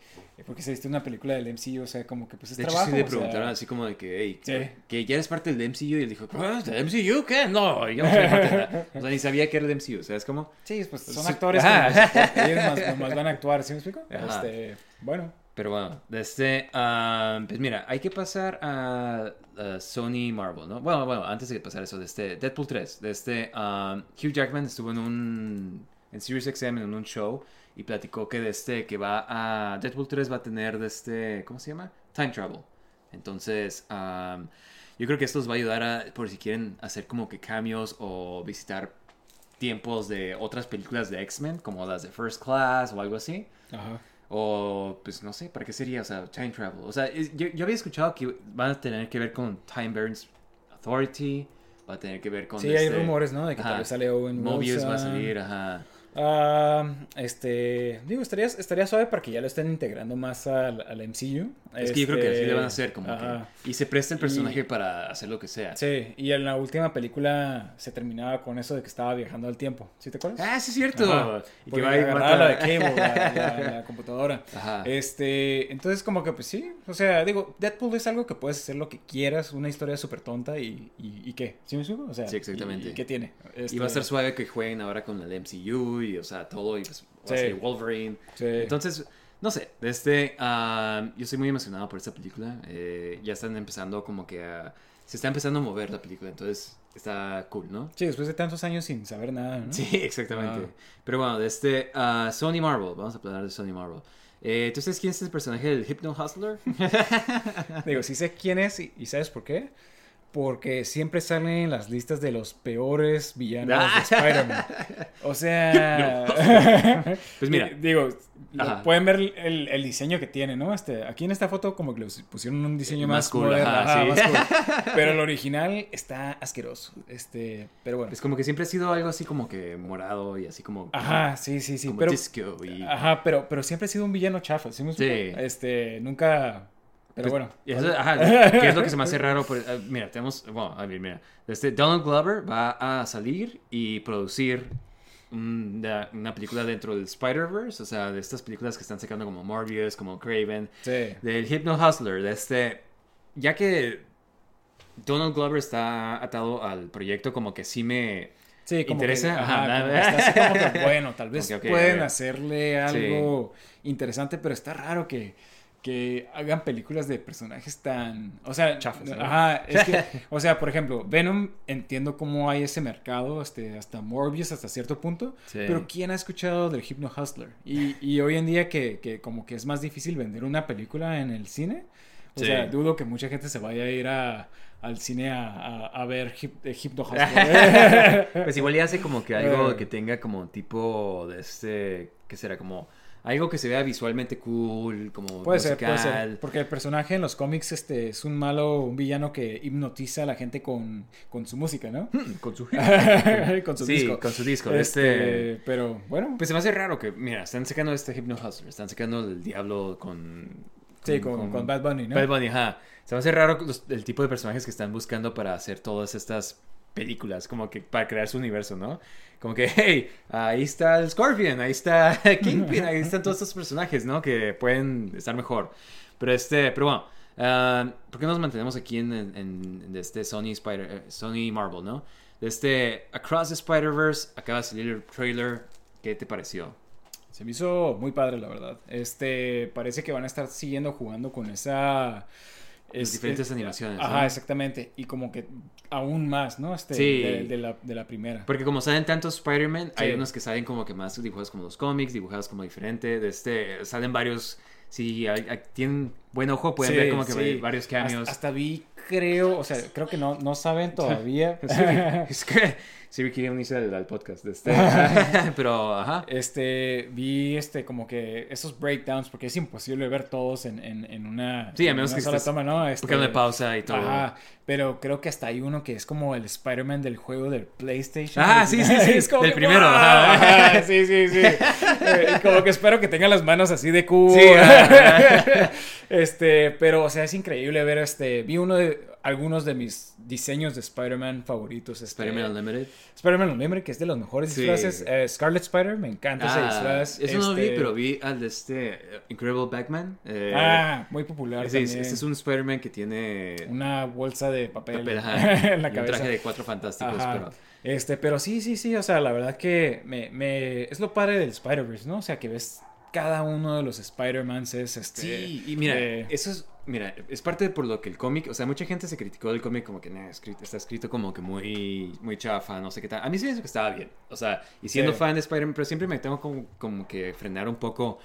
por qué hiciste una película del MCU? O sea, como que pues es De hecho, trabajo, sí le o sea, preguntaron así como de que, hey, Sí. que ya eres parte del MCU. Y él dijo, "¿Ah, ¿del MCU qué? No, yo no soy parte de nada. O sea, ni sabía que era del MCU, ¿sabes cómo? Sí, pues son Sí. actores nomás- ellos nomás van a actuar, ¿sí me explico? Este, bueno, Pero bueno, desde, ah, pues mira, hay que pasar a, a Sony Marvel, ¿no? Bueno, bueno, antes de pasar eso, desde Deadpool 3, desde ah, Hugh Jackman estuvo en un, en Sirius XM, en un show, y platicó que desde que va a, Deadpool 3 va a tener desde, ¿cómo se llama? Time Travel. Entonces, ah, yo creo que esto os va a ayudar a, por si quieren hacer como que cambios o visitar tiempos de otras películas de X-Men, como las de First Class o algo así. ajá. O, pues no sé, ¿para qué sería? O sea, time travel. O sea, es- yo, yo había escuchado que van a tener que ver con Time Burns Authority. Va a tener que ver con. Sí, hay este- rumores, ¿no? De que Ajá. tal vez sale Owen Mobius va a Wilson. salir, ajá. Ah, este, digo, estaría, estaría suave para que ya lo estén integrando más al, al MCU. Es que yo creo que así Este, le van a hacer, como ajá. que. Y se presta el personaje Y- para hacer lo que sea. Sí, y en la última película se terminaba con eso de que estaba viajando al tiempo. ¿Sí te acuerdas? Ah, sí, es cierto. Ajá, Y que va y agarraba mata- la de Cable, la, la- la computadora. Ajá. Este, entonces como que pues sí, o sea, digo, Deadpool es algo que puedes hacer lo que quieras, una historia súper tonta y, y, y qué, ¿sí me explico? O sea, Sí, exactamente. ¿y, y qué tiene? Y va a Este, estar suave que jueguen ahora con el MCU y, o sea, todo. Y pues va a Sí. salir Wolverine. Sí. Entonces, no sé, este, ah, yo estoy muy emocionado por esta película. Eh, ya están empezando como que a... Se está empezando a mover la película, entonces está cool, ¿no? Sí, después de tantos años sin saber nada, ¿no? Sí, exactamente. Pero bueno, de este, ah, Sony Marvel, vamos a hablar de Sony Marvel. Eh, ¿Tú sabes quién es el personaje del Hypno Hustler? Digo, sí sé quién es y, y ¿sabes por qué? Porque siempre salen en las listas de los peores villanos Ah. de Spider-Man. O sea... Pues mira. Digo, Ajá. pueden ver el, el diseño que tiene, ¿no? Este, aquí en esta foto como que le pusieron un diseño Más más, cool, moderno, ajá, sí. más cool. Pero el original está asqueroso. Este, pero bueno. Es como que siempre ha sido algo así como que morado y así como... Ajá, sí, sí, sí. como pero, disco y... Ajá, pero, pero siempre ha sido un villano chafa, ¿sí? Sí. Este, nunca... Pero bueno. y eso- ajá, ¿qué es lo que se me hace raro? Ah, mira, tenemos, bueno, a ver, mira, este Donald Glover va a salir y producir una, una película dentro del Spider-Verse, o sea, de estas películas que están sacando como Morbius, como Craven, Sí. del Hypno Hustler, de este, ya que Donald Glover está atado al proyecto, como que sí me... Sí, como ¿Interesa? que, Ajá, como está así como que, bueno, tal vez pueden hacerle algo interesante, pero está raro que, que hagan películas de personajes tan, o sea, ajá, es que, o sea, por ejemplo, Venom entiendo cómo hay ese mercado, este, hasta Morbius hasta cierto punto, Sí. pero ¿quién ha escuchado del Hypno Hustler? Y, y hoy en día que, que como que es más difícil vender una película en el cine, o Sí. sea, dudo que mucha gente se vaya a ir a, al cine a, a, a ver Hip, eh, Hypno Hustler. Pues igual ya hace como que algo Eh. que tenga como tipo de este, ¿qué será? Como algo que se vea visualmente cool, como Puede ser, musical. puede ser. Porque el personaje en los cómics este, es un malo, un villano que hipnotiza a la gente con, con su música, ¿no? Hmm, Con su... con su sí, disco. con su disco. Este, Este... Pero bueno, Pues se me hace raro que, mira, están sacando este Hypno Hustler, están sacando el diablo con... sí, con, con Bad Bunny, ¿no? Bad Bunny, ajá. Se me hace raro los- el tipo de personajes que están buscando para hacer todas estas películas, como que para crear su universo, ¿no? Como que, hey, ahí está el Scorpion, ahí está Kingpin, ahí están todos estos personajes, ¿no? Que pueden estar mejor. Pero este, pero bueno, ah, ¿por qué nos mantenemos aquí en, en, en este Sony Spider, eh, Sony Marvel, ¿no? De este Across the Spider-Verse, acaba de salir el trailer, ¿qué te pareció? Se me hizo muy padre, la verdad. Este, parece que van a estar siguiendo jugando con esa... Las diferentes animaciones, Ajá, ¿no? exactamente. Y como que aún más, ¿no? Este, Sí. de, de la, de la primera. Porque como salen tantos Spider-Man, hay Sí. unos que salen como que más dibujados como los cómics, dibujados como diferente. De este, salen varios, si hay- hay- tienen buen ojo, pueden Sí, ver como que sí. varios. Hasta, hasta vi, creo, o sea, creo que no, no saben todavía. es que sí quería unirse al, al podcast. de este. Pero, ajá. Este, vi este, como que esos breakdowns, porque es imposible ver todos en, en, en una, Sí, a en menos que sola estés toma, ¿no? Este, Buscando pausa y todo. Ajá, pero creo que hasta hay uno que es como el Spider-Man del juego del PlayStation. Ah, sí, sí, sí, Es como del que, primero, ¡wow! ajá. Ajá, sí, sí, sí. Eh, como que espero que tenga las manos así de cubo. Sí, ajá. este, pero, o sea, es increíble ver este. Vi uno de algunos de mis diseños de Spider-Man favoritos. Este, Spider-Man Unlimited. Spider-Man Unlimited, que es de los mejores Sí. disfraces. Eh, Scarlet Spider, me encanta ese Ah, disfraz. eso no vi, Este, pero vi al de este eh, Incredible Batman. eh, Ah, muy popular también. este es un Spider-Man que tiene Una bolsa de papel, papel, ajá, en la y un cabeza. traje de cuatro fantásticos. Ajá. Pero, Este, pero sí, sí, sí, o sea, la verdad que me, me... es lo padre del Spider-Verse, ¿no? O sea, que ves cada uno de los Spider-Mans es este... Sí, y mira, eh, eso es, mira, es parte de por lo que el cómic, o sea, mucha gente se criticó del cómic como que nah, está escrito como que muy, muy chafa, no sé qué tal. A mí sí me hizo que estaba bien, o sea, y siendo Sí. fan de Spider-Man, pero siempre me tengo como, como que frenar un poco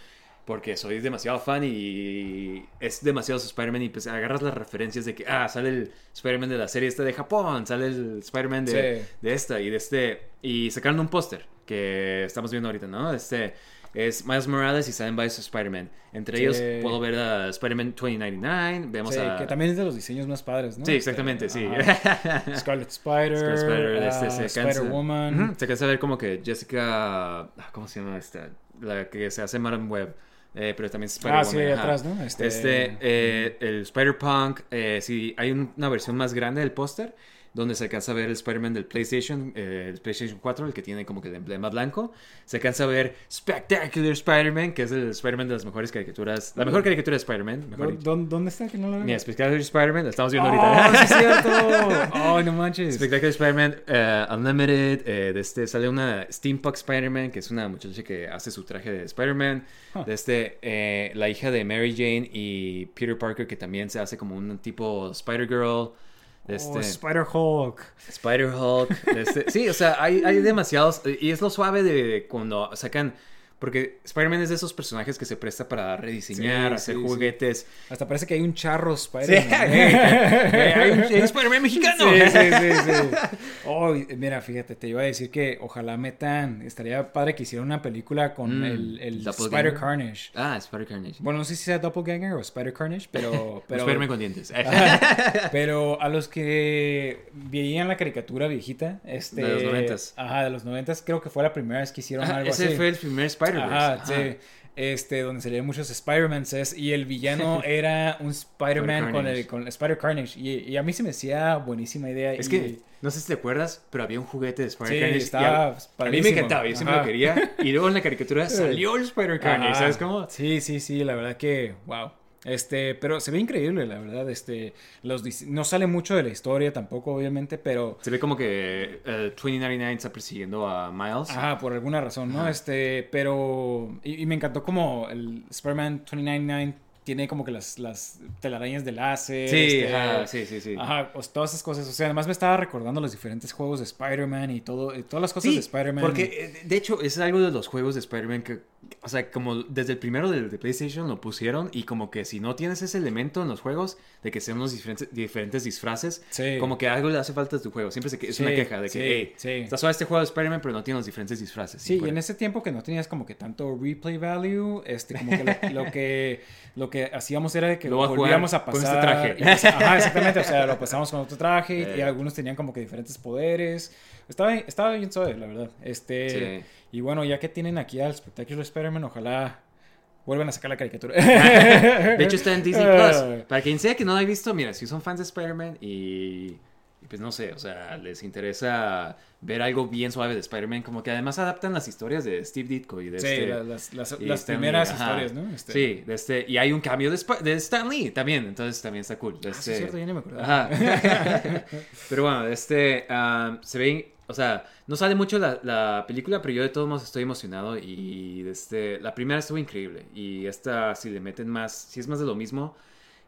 porque soy demasiado fan y es demasiado su Spider-Man y pues agarras las referencias de que, ah, sale el Spider-Man de la serie esta de Japón, sale el Spider-Man de, Sí. de esta y de este, y sacaron un póster que estamos viendo ahorita, ¿no? Este es Miles Morales y salen varios Spider-Man. Entre Sí. ellos puedo ver a Spider-Man 2099, vemos sí, a... que también es de los diseños más padres, ¿no? Sí, exactamente, sí. Scarlet Spider, Scarlet Spider, este, ah, se cansa- Spider-Woman. Ujú, Se cansa de ver como que Jessica... ah, ¿Cómo se llama esta? La que se hace Madam Web. eh, pero también es Ah, sí, ahí ajá. atrás, ¿no? Este- Este, eh, el Spider-Punk, eh, sí, hay un- una versión más grande del póster donde se alcanza a ver el Spider-Man del PlayStation, eh, el PlayStation 4, el que tiene como que el emblema blanco. Se alcanza a ver Spectacular Spider-Man, que es el Spider-Man de las mejores caricaturas, la mejor caricatura de Spider-Man, mejor ¿Dó- dónde, ¿Dónde está que no lo veo? Mira, Spectacular Spider-Man, la estamos viendo ¡Oh, ahorita. es cierto! ¡Ay, no manches! Spectacular Spider-Man eh, Unlimited. eh, de este sale una Steampunk Spider-Man, que es una muchacha que hace su traje de Spider-Man. Huh. De este, eh, la hija de Mary Jane y Peter Parker, que también se hace como un tipo Spider-Girl. De este, Oh, Spider-Hulk. Spider-Hulk. de este- sí, o sea, hay, hay demasiados. Y es lo suave de cuando sacan. Porque Spider-Man es de esos personajes que se presta para rediseñar, Sí, hacer sí, juguetes. Hasta parece que hay un charro Spider-Man. hay un hay un Spider-Man mexicano. Sí, sí, sí, sí. Oh, mira, fíjate, te iba a decir que ojalá metan, estaría padre que hicieran una película con Mm, el. Spider Carnage. Ah, Spider-Carnage. Bueno, no sé si sea Doppelganger o Spider Carnage, pero... pero Spider-Man con dientes. pero a los que veían la caricatura viejita, este... De los noventas. Ajá, de los noventas, creo que fue la primera vez que hicieron Ajá, algo ese así. fue el primer Spider-Verse. Ajá, Ajá. sí. Este, donde salían muchos Spider-Mans y el villano era un Spider-Man con el con Spider Carnage. Y, y a mí se me hacía buenísima idea. Es y- que, no sé si te acuerdas, pero había un juguete de Sí, Spider-Carnage. estaba a, a mí me encantaba, yo siempre lo quería. Y luego en la caricatura salió el Spider-Carnage, Ajá. ¿sabes cómo? Sí, sí, sí, la verdad que, wow. Este, pero se ve increíble, la verdad. Este, los no sale mucho de la historia tampoco, obviamente, pero Se ve como que eh, 2099 está persiguiendo a Miles. Ajá, por alguna razón, ¿no? Ajá. Este, pero. Y, y me encantó como el Spider-Man 2099 tiene como que las, las telarañas de láser. Sí, este, ajá, sí, sí, sí. Ajá, o- todas esas cosas. O sea, además me estaba recordando los diferentes juegos de Spider-Man y todo, eh, todas las cosas Sí, de Spider-Man. Porque, eh, de hecho, es algo de los juegos de Spider-Man que, o sea, como desde el primero de, de PlayStation lo pusieron y como que si no tienes ese elemento en los juegos de que sean unos diferentes, diferentes disfraces, Sí. como que algo le hace falta a tu juego. Siempre se, que- es Sí, una queja de que, hey, está suave este juego de Spider-Man, pero no tiene los diferentes disfraces. Sí, y en ese tiempo que no tenías como que tanto replay value, este, como que lo, lo que lo que hacíamos era de que Lo a volvíamos a con este pasar. traje. y pas- ajá, exactamente, o sea, lo pasamos con otro traje y, y Eh. algunos tenían como que diferentes poderes. Estaba, estaba bien suave, la verdad. Este, Sí. y bueno, ya que tienen aquí al Spectacular Spider-Man, ojalá vuelvan a sacar la caricatura. De hecho, está en Disney Ah. Plus. Para quien sea que no lo haya visto, mira, si son fans de Spider-Man y, y pues no sé, o sea, les interesa ver algo bien suave de Spider-Man, como que además adaptan las historias de Steve Ditko y de Sí, este. la- las, las, y primeras ajá. historias, ¿no? Este- Sí, de este, y hay un cambio de, Sp- de Stan Lee también, entonces también está cool. de Ah, sí, este- es cierto, ya ni me acordaba. Ajá. pero bueno, este um, se ve, o sea, no sale mucho la, la película, pero yo de todos modos estoy emocionado y este, la primera estuvo increíble y esta si le meten más, si es más de lo mismo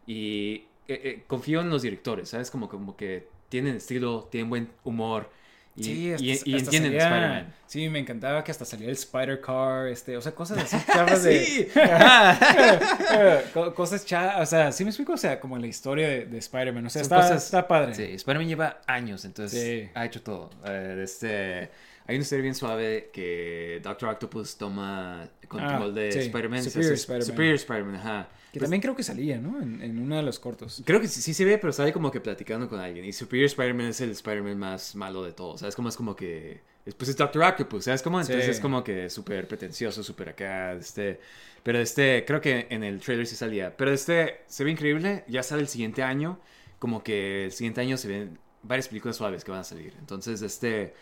y eh, eh, confío en los directores, ¿sabes? Como, como que tienen estilo, tienen buen humor y, Sí, hasta- y- y hasta entienden Spider-Man. Sí, me encantaba que hasta salía el Spider Car, este, o sea, cosas así chavas de... Cosas chavas, o sea, sí me explico, o sea, como la historia de, de Spider-Man, o sea, está, cosas- está padre. Sí, Spider-Man lleva años, entonces Sí. ha hecho todo. Este, hay una historia bien suave que Doctor Octopus toma control Ah, de sí, Spider-Man. Superior Spider-Man. Superior Spider-Man, ajá. Que Pues, también creo que salía, ¿no? En, en uno de los cortos. Creo que sí, sí se ve, pero sale como que platicando con alguien. Y Superior Spider-Man es el Spider-Man más malo de todos. ¿Sabes? Como es como que. Después es Doctor Octopus, ¿sabes? Como entonces Sí. es como que súper pretencioso, súper acá. Este. Pero este, creo que en el trailer sí salía. Pero este se ve increíble. Ya sale el siguiente año. Como que el siguiente año se ven varias películas suaves que van a salir. Entonces, este.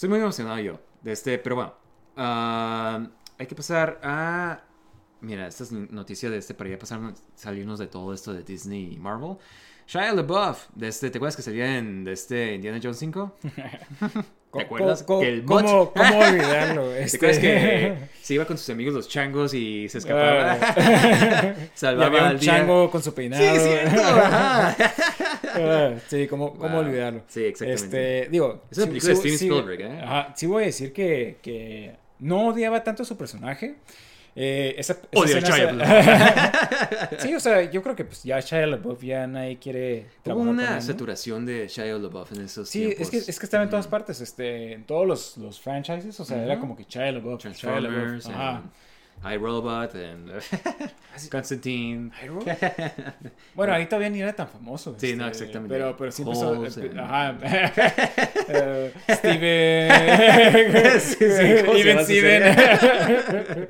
Estoy muy emocionado yo. De este, pero bueno. ah, hay que pasar a. Mira, esta es noticia de este para ya pasar salirnos de todo esto de Disney y Marvel. Shia LaBeouf, de este, ¿te acuerdas que salía en de este Indiana Jones 5? ¿Te acuerdas? ¿Cómo, que el cómo, bot- cómo olvidarlo? ¿Te Este- acuerdas que se iba con sus amigos los changos y se escapaba? Ah. Y Salvaba había al día. chango con su peinado. Sí, cierto. ajá. Ah, sí, ¿cómo, cómo Wow. olvidarlo? Sí, exactamente. Este, digo, Es una película de Steven Spielberg, ¿eh? Ajá, sí voy a decir que, que no odiaba tanto a su personaje. Eh, esa, esa Odio a escena Shia sí, o sea, yo creo que pues ya Shia LaBeouf ya nadie quiere Hubo una él, ¿no? saturación de Shia LaBeouf en esos Sí, tiempos. es que, es que estaba en todas partes, este, en todos los, los franchises, o sea, era como que Shia LaBeouf, Shia Transformers, LaBeouf, ajá. and iRobot, and Constantine. Bueno, ahí todavía ni era tan famoso. Sí, no, este, exactamente. Pero, pero sí empezó. And- Ajá. Eh, Steven. Sí, sí, ¿cómo se Even llama su Steven.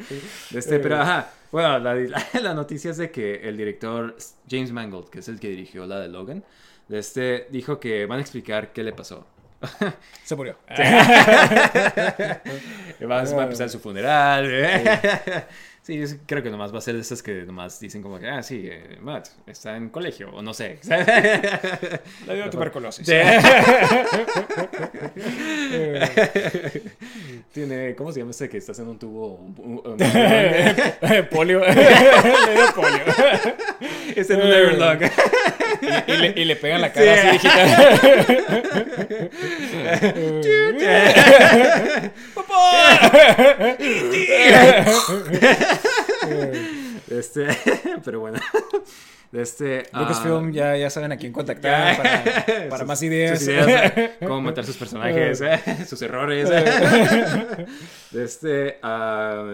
Este, pero ajá. Bueno, la, la- la noticia es de que el director James Mangold, que es el que dirigió la de Logan, de este, dijo que van a explicar qué le pasó. Se murió. Va, va a empezar su funeral. ¿eh? Sí, yo creo que nomás va a ser de esas que nomás dicen como que, ah, sí, eh, Matt está en colegio, o no sé. Le dio tuberculosis. Sí. Tiene, ¿cómo se llama este que estás en un tubo? Un- un- un- polio. Le dio polio. Está en un Everlong. Y, y le, y le pegan la cara así digital. Este, pero bueno. Este, ah, Lucasfilm ya, ya saben a quién contactar para, para sus- más ideas. ¿eh? cómo matar sus personajes, ¿eh? sus errores. Este, ah,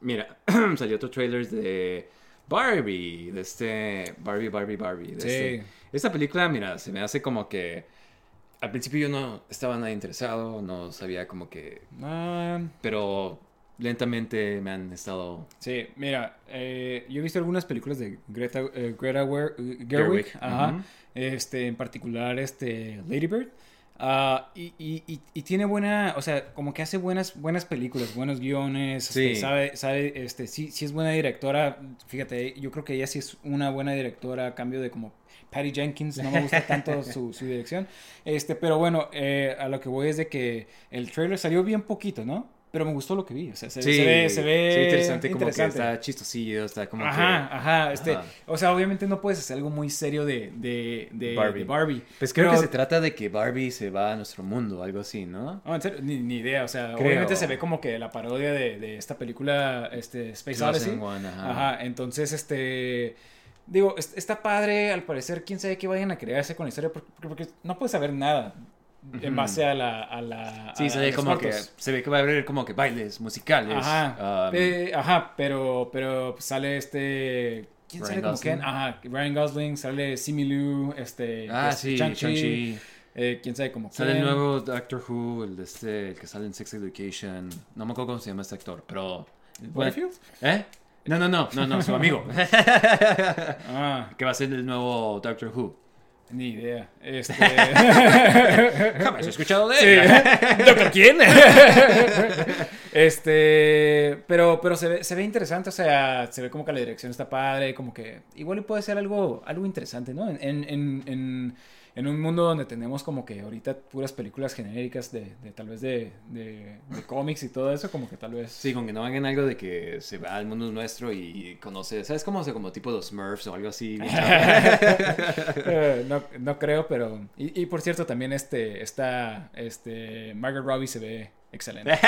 mira, salió otro trailer de Barbie, de este Barbie, Barbie, Barbie. de Sí. este. Esta película, mira, se me hace como que al principio yo no estaba nada interesado, no sabía como que, Ah, pero lentamente me han estado Sí, mira, eh, yo he visto algunas películas de Greta, eh, Greta Wer- Gerwig, Gerwig, ajá, este, en particular este Lady Bird, ah, y, y- y- y tiene buena, o sea, como que hace buenas, buenas películas, buenos guiones, este, Sí. sabe, sabe, este, sí, sí es buena directora, fíjate, yo creo que ella sí es una buena directora a cambio de como Patty Jenkins, no me gusta tanto su, su dirección, este, pero bueno, eh, a lo que voy es de que el trailer salió bien poquito, ¿no? Pero me gustó lo que vi. O sea, se, Sí, se ve, se ve ve interesante, como que interesante. está chistosillo, está como Ajá, que... ajá, este, Ajá. o sea, obviamente no puedes hacer algo muy serio de, de, de Barbie. de Barbie. Pues creo Pero- que se trata de que Barbie se va a nuestro mundo, algo así, ¿no? No, en serio, ni, ni idea, o sea, Creo. obviamente se ve como que la parodia de, de esta película, este, Space Odyssey. 2001, ajá. Ajá, entonces, este, digo, es- está padre, al parecer, quién sabe qué vayan a crearse con la historia, porque, porque no puedes saber nada en base a la... A la Sí, a se ve como que se ve que va a haber como que bailes musicales. Ajá, um, eh, ajá, pero, pero sale este... ¿Quién Ryan sale como. Ken? Ajá, Ryan Gosling, sale Simu Liu, este... ah, sí, Shang-Chi, eh, ¿Quién sabe como Sale el nuevo Doctor Who, el de este, el que sale en Sex Education. No me acuerdo cómo se llama este actor, pero. ¿Butterfield? ¿Eh? No, no, no, no, no, su amigo. Ah, que va a ser el nuevo Doctor Who. Ni idea. Este... Jamás he escuchado de él. ¿Doctor quién? este, pero, pero se ve, se ve interesante, o sea, se ve como que la dirección está padre, como que igual puede ser algo, algo interesante, ¿no? En, en, en, en, un mundo donde tenemos como que ahorita puras películas genéricas de, de tal vez de, de, de cómics y todo eso, como que tal vez... Sí, con que no hagan algo de que se va al mundo nuestro y conoce, ¿sabes cómo? O sea, como tipo los Smurfs o algo así. Eh, no, no creo, pero... Y, y por cierto, también este, esta, este, Margaret Robbie se ve excelente.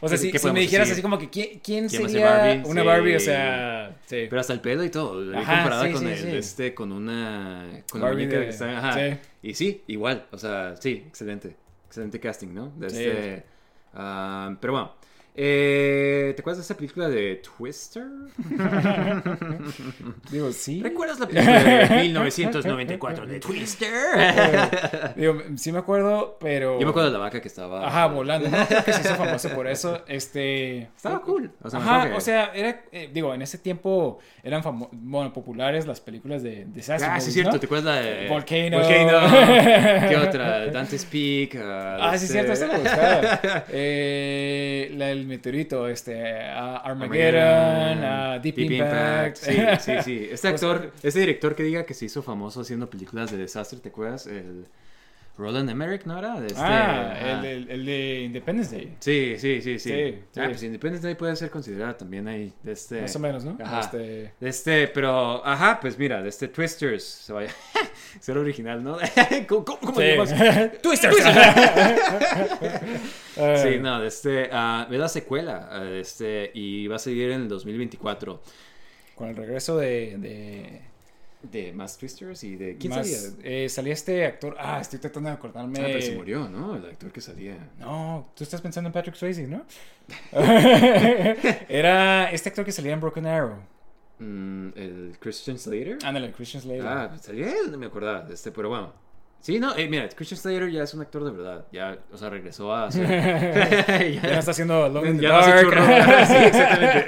o sea, ¿Qué- si, si me decir? así como que ¿quién, quién ¿Quién va a ser sería Barbie? una Sí. Barbie? O sea, sí. Pero hasta el pelo y todo, Ajá, comparado sí, con el, este, con una, con Barbie de- que está, ajá. Y sí, igual, o sea, sí, excelente, excelente casting, ¿no? De Sí. este, ah, pero bueno, eh, ¿te acuerdas de esa película de Twister? Digo, sí. ¿Recuerdas la película de 1994 de Twister? Digo, sí me acuerdo, pero... Yo me acuerdo de la vaca que estaba... Ajá, volando. No creo que se hizo famoso por eso. Este. Estaba cool. O sea, Ajá, que- o sea, era, eh, digo, en ese tiempo eran bueno, populares las películas de. Ah, sí, es cierto, ¿te acuerdas de... Volcano. Volcano. ¿Qué otra? Dante's Peak. ah, Ah, sí, este- cierto, esa me gustaba. Eh, la del meteorito, este, ah, Armageddon, ah, Deep, Impact. Sí, sí, sí. Este Pues, actor, este director que diga que se hizo famoso haciendo películas de desastre, ¿te acuerdas? El Roland Emmerich, ¿no era? De este- ah, el, el- el de Independence Day. Sí, sí, sí, sí. Sí, Ah, pues Independence Day puede ser considerada también ahí. De este... Más o menos, ¿no? Ajá. Este, De este, pero, ajá, pues mira, de este Twisters, se vaya. Ser original, ¿no? ¿Cómo, cómo, cómo sí. le llamas? Twisters. Sí, Eh, no, de este, es la secuela, ah, de este, y va a seguir en el 2024. Con el regreso de. de De más Twisters y de... ¿Quién más- salía? eh, salía este actor. Ah, estoy tratando de acordarme. Ah, pero se murió, ¿no? El actor que salía. No, tú estás pensando en Patrick Swayze, ¿no? Era este actor que salía en Broken Arrow. Mm, el Christian Slater. Ándale, Christian Slater. Ah, salía él, no me acordaba de este, pero bueno. Sí, no, eh, mira, Christian Slater ya es un actor de verdad. Ya, o sea, regresó a hacer... Ya no está haciendo Alone in the Ya no Dark. churro. sí, exactamente.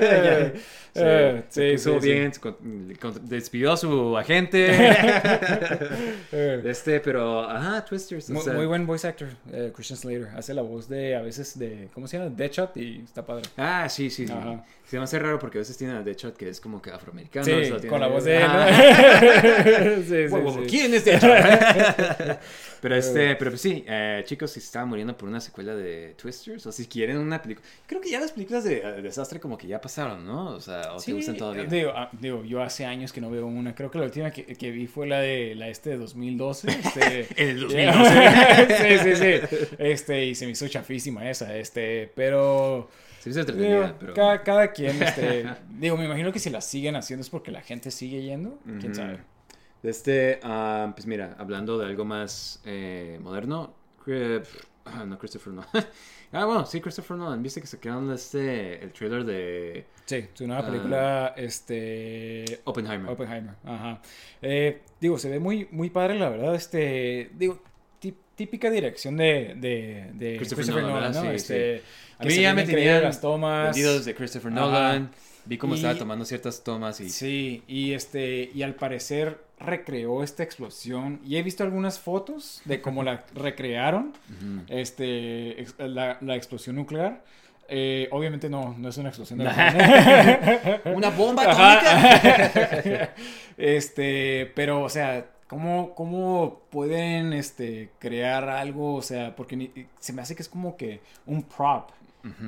Ya, sí, Eh, sí, sí, bien, se con- con- despidió a su agente. Este, pero, ajá, Twisters. o muy, sea- muy buen voice actor, eh, Christian Slater. Hace la voz de, a veces, de, ¿cómo se llama? Deadshot y está padre. Ah, sí, sí, sí. Ajá. Se me hace raro porque a veces tienen a Deadshot que es como que afroamericano. Sí, o sea, tiene- con la voz de él. ¿no? Ajá. sí, sí, Wow, wow, sí. ¿Quién es Deadshot? pero este, pero pues sí, eh, chicos, si se estaban muriendo por una secuela de Twisters, o si quieren una película. Creo que ya las películas de, de desastre como que ya pasaron, ¿no? O sea, o te Sí, gustan todavía. Digo, ah, digo, yo hace años que no veo una. Creo que la última que, que vi fue la de la este de 2012. Este, En el 2012. sí, sí, sí. Este, y se me hizo chafísima esa. Este, pero. Se me hizo digo, pero. cada, cada quien, este. digo, me imagino que si la siguen haciendo es porque la gente sigue yendo. Quién sabe. Este, ah, pues mira, hablando de algo más eh, moderno, ah, no, Christopher Nolan. ah, bueno, sí, Christopher Nolan. ¿Viste que sacaron este, el trailer de Sí, su nueva Ah. película, este. Oppenheimer? Oppenheimer, ajá. Eh, digo, se ve muy, muy padre, la verdad. Este, digo, tí- típica dirección de, de, de Christopher Christopher, Nolan, Nolan, ¿no? Sí, este, A que mí se ya me tenían las tomas. de Christopher Ajá. Nolan. Vi cómo Y- estaba tomando ciertas tomas y... Sí, y este, y al parecer recreó esta explosión. Y he visto algunas fotos de cómo la recrearon, este, ex- la, la explosión nuclear. Eh, obviamente no, no es una explosión de ¡Una bomba Ajá. este, pero, o sea, ¿Cómo, ¿Cómo pueden este, crear algo? O sea, porque ni- se me hace que es como que un prop.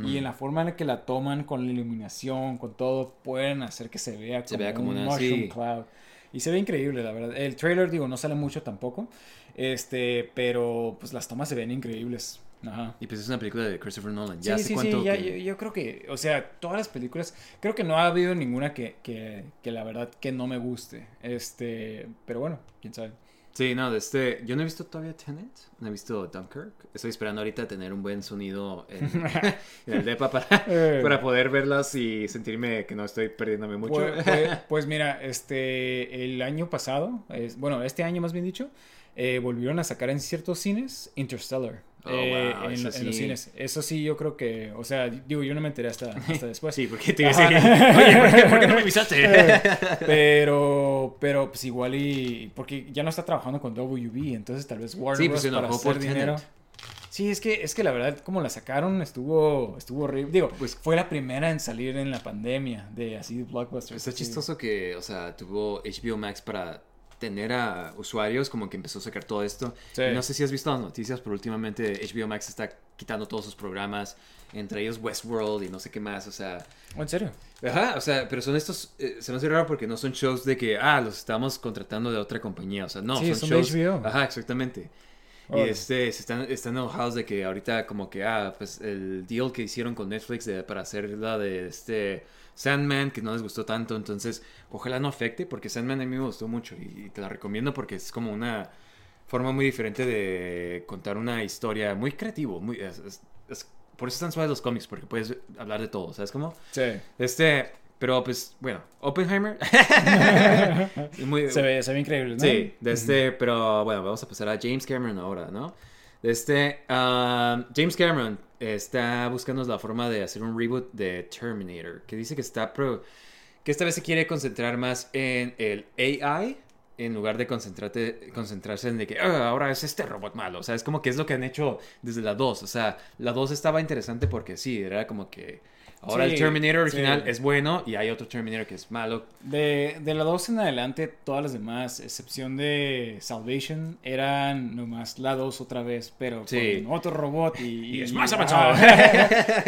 Y en la forma en la que la toman, con la iluminación, con todo, pueden hacer que se vea Se como, vea como un una- mushroom sí. cloud. Y se ve increíble, la verdad. El trailer, digo, no sale mucho tampoco. Este, pero pues las tomas se ven increíbles. Ajá. Y pues es una película de Christopher Nolan. Ya sí, sí, cuánto sí, ya- que- yo, yo creo que, o sea, todas las películas, creo que no ha habido ninguna que, que, que la verdad que no me guste. Este, pero bueno, quién sabe. Sí, no, de este, yo no he visto todavía Tenet, no he visto Dunkirk. Estoy esperando ahorita tener un buen sonido en, en el depa para, Eh. para poder verlas y sentirme que no estoy perdiéndome mucho. Pues, pues- pues mira, este, el año pasado, es- bueno, este año más bien dicho, eh, volvieron a sacar en ciertos cines Interstellar. Oh, eh, wow, en, los cines. Eso sí, yo creo que, o sea, digo, yo no me enteré hasta, hasta después. sí, porque te iba a decir, oye, ¿por qué, por qué no me avisaste? Pero, pero pues igual y, porque ya no está trabajando con WB, entonces tal vez Warner Sí, pues Bros. se para enojó hacer por dinero. Tenet. Sí, es que, es que la verdad, como la sacaron, estuvo, estuvo horrible. Digo, Pues- fue la primera en salir en la pandemia de así de blockbusters. Está chistoso que, o sea, tuvo HBO Max para tener a usuarios como que empezó a sacar todo esto. Sí. Y no sé si has visto las noticias, pero últimamente HBO Max está quitando todos sus programas, entre ellos Westworld y no sé qué más, o sea... Oh, ¿En serio? Ajá, o sea, pero son estos, eh, se me hace raro porque no son shows de que, ah, los estamos contratando de otra compañía, o sea, no, Sí, son, son de shows... HBO. Ajá, exactamente. Y este, se están, están enojados de que ahorita como que, ah, pues el deal que hicieron con Netflix de- para hacer la de este Sandman, que no les gustó tanto, entonces ojalá no afecte, porque Sandman a mí me gustó mucho y, te la recomiendo porque es como una forma muy diferente de contar una historia, muy creativo, muy... es- es- es- por eso están suaves los cómics, porque puedes hablar de todo, ¿sabes cómo? Sí. Este, pero pues, bueno, Oppenheimer. Muy, Se ve, se ve increíble, ¿no? Sí, de este, pero bueno, vamos a pasar a James Cameron ahora, ¿no? De este, ah, James Cameron está buscando la forma de hacer un reboot de Terminator, que dice que está pro, que esta vez se quiere concentrar más en el AI en lugar de concentrarse en de que "Ah, ahora es este robot malo. O sea, es como que es lo que han hecho desde la 2. O sea, la 2 estaba interesante porque sí, era como que ahora Sí, el Terminator original sí. es bueno y hay otro Terminator que es malo. De, de la 2 en adelante, todas las demás, excepción de Salvation, eran nomás la 2 otra vez, pero Sí. con otro robot y, Y es más ajá.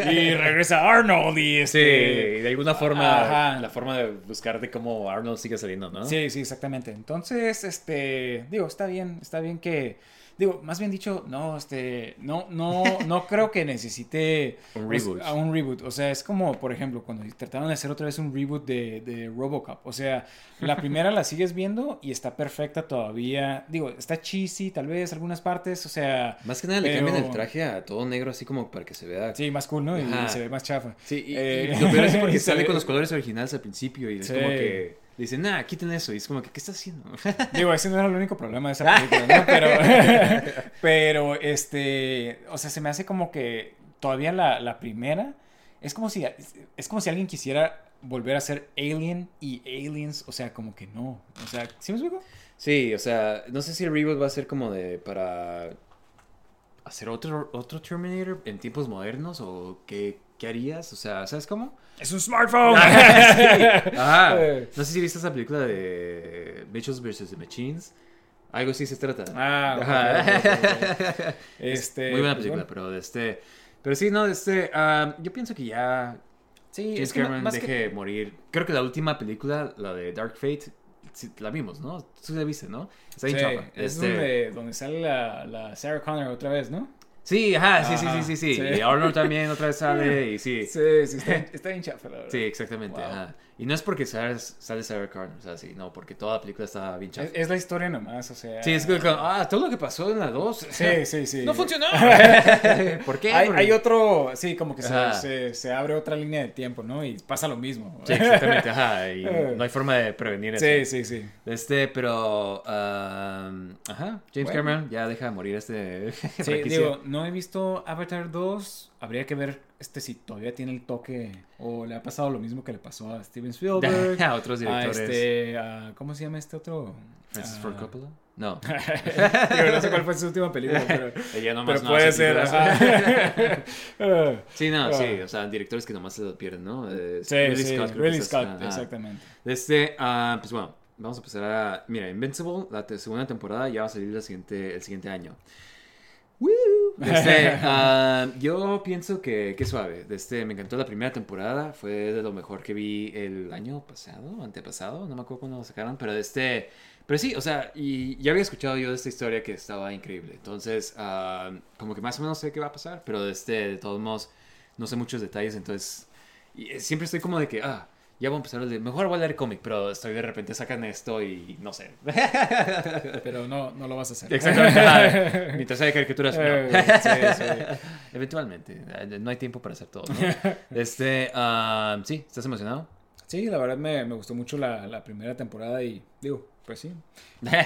y regresa Arnold y Sí, este... de alguna forma, Ajá. la forma de buscar de cómo Arnold sigue saliendo, ¿no? Sí, sí, exactamente. Entonces, este, digo, está bien, está bien que, digo, más bien dicho, no, este, no, no, no creo que necesite Un o reboot. sea, un reboot. O sea, es como, por ejemplo, cuando trataron de hacer otra vez un reboot de, de RoboCop. O sea, la primera la sigues viendo y está perfecta todavía. Digo, está cheesy, tal vez, algunas partes, o sea. Más que nada le cambian el traje a todo negro así como para que se vea... Sí, más cool, ¿no? Y, se ve más chafa. Sí, y, Eh, y lo peor es porque sale con los colores originales al principio y es Sí. como que dicen, nah, quiten eso. Y es como que, ¿qué estás haciendo? Digo, ese no era el único problema de esa película, ¿no? Pero, pero este, o sea, se me hace como que todavía la, la primera es como si es como si alguien quisiera volver a ser Alien y Aliens, o sea, como que no, o sea, ¿sí me explico? sí, o sea, no sé si el reboot va a ser como de para hacer otro, otro Terminator en tiempos modernos o qué, qué harías, o sea, ¿sabes cómo? Es un smartphone. Ajá. Eh. No sé si viste esa película de Mitchells vs. The Machines. Algo así se trata. Ah, ok, Ajá. ok, ok, ok. Este, Muy buena pues, película, pero de este. Pero sí, no, de este. ah, yo pienso que ya. Sí, James es que Cameron más deje que- morir. Creo que la última película, la de Dark Fate, sí, la vimos, ¿no? Tú la viste, ¿no? Está bien Sí, chafa. es Este- donde, donde sale la, la Sarah Connor otra vez, ¿no? Sí, ajá, sí, sí, Ajá, sí, sí, sí. sí. Y Arnold también otra vez sale y sí. Sí, sí, está, está bien chafa, la verdad. Sí, exactamente. Wow. Ajá. Y no es porque sale, sale Sarah Connor, o sea, sí, no, porque toda la película está bien chafa. Es, es la historia nomás, o sea. Sí, es que, ah, todo lo que pasó en la 2. Sí, sí, sí. No funcionó. ¿Por qué? Hay, hay otro, sí, como que se, se, se abre otra línea de tiempo, ¿no? Y pasa lo mismo. Sí, exactamente, ajá. Y no hay forma de prevenir eso. Sí, sí, sí. Este, pero. um, ajá. James Bueno. Cameron ya deja morir este. Sí, digo, no he visto Avatar 2. Habría que ver este si todavía tiene el toque o le ha pasado lo mismo que le pasó a Steven Spielberg. a otros a directores. este, a- ¿cómo se llama este otro? Francis Ah, Ford Coppola. No. digo, no sé cuál fue su última película, pero, Ella nomás pero no puede ser. Sí, no, Ah. sí. O sea, directores que nomás se lo pierden, ¿no? Eh, sí, Ridley sí, Scott, Ridley Scott, exactamente. Este, ah, pues bueno, vamos a empezar a... Mira, Invincible, la segunda temporada ya va a salir la siguiente, el siguiente año. Este, ah, yo pienso que, que suave. Este, me encantó la primera temporada. Fue de lo mejor que vi el año pasado, antepasado. No me acuerdo cuándo lo sacaron. Pero este. Pero sí, o sea, y ya había escuchado yo de esta historia que estaba increíble. Entonces, ah, como que más o menos sé qué va a pasar. Pero de este, de todos modos, no sé muchos detalles. Entonces, y, eh, siempre estoy como de que, ah, ya voy a empezar a leer. Mejor voy a leer cómic. Pero estoy de repente sacan esto y no sé. Pero no, no lo vas a hacer. Exactamente. Mientras hay caricaturas, no. Eh, sí, sí. Eventualmente. eh, No hay tiempo para hacer todo. ¿no? Este, ah, sí, ¿estás emocionado? Sí, la verdad me, me gustó mucho la, la primera temporada y digo, pues sí.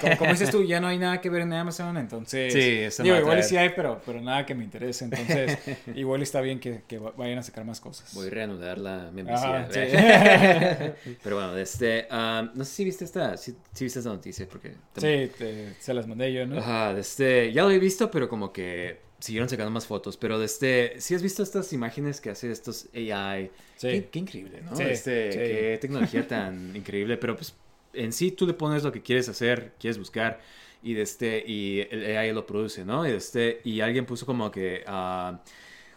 Como, como dices tú, ya no hay nada que ver en Amazon, entonces... Sí, eso Digo, a igual sí hay, pero, pero nada que me interese, entonces igual está bien que, que vayan a sacar más cosas. Voy a reanudar la membresía. Ajá, sí. Pero bueno, este, ah, no sé si viste esta, si, si viste esta noticia, porque... Sí, te- se las mandé yo, ¿no? Ajá, este, ya lo he visto, pero como que siguieron sacando más fotos. Pero este, si has visto estas imágenes que hace estos AI, Sí. qué, qué increíble, ¿no? Sí, este, sí. qué tecnología tan increíble, pero pues en sí tú le pones lo que quieres hacer, quieres buscar y de este y el AI lo produce, ¿no? Y de este y alguien puso como que ah,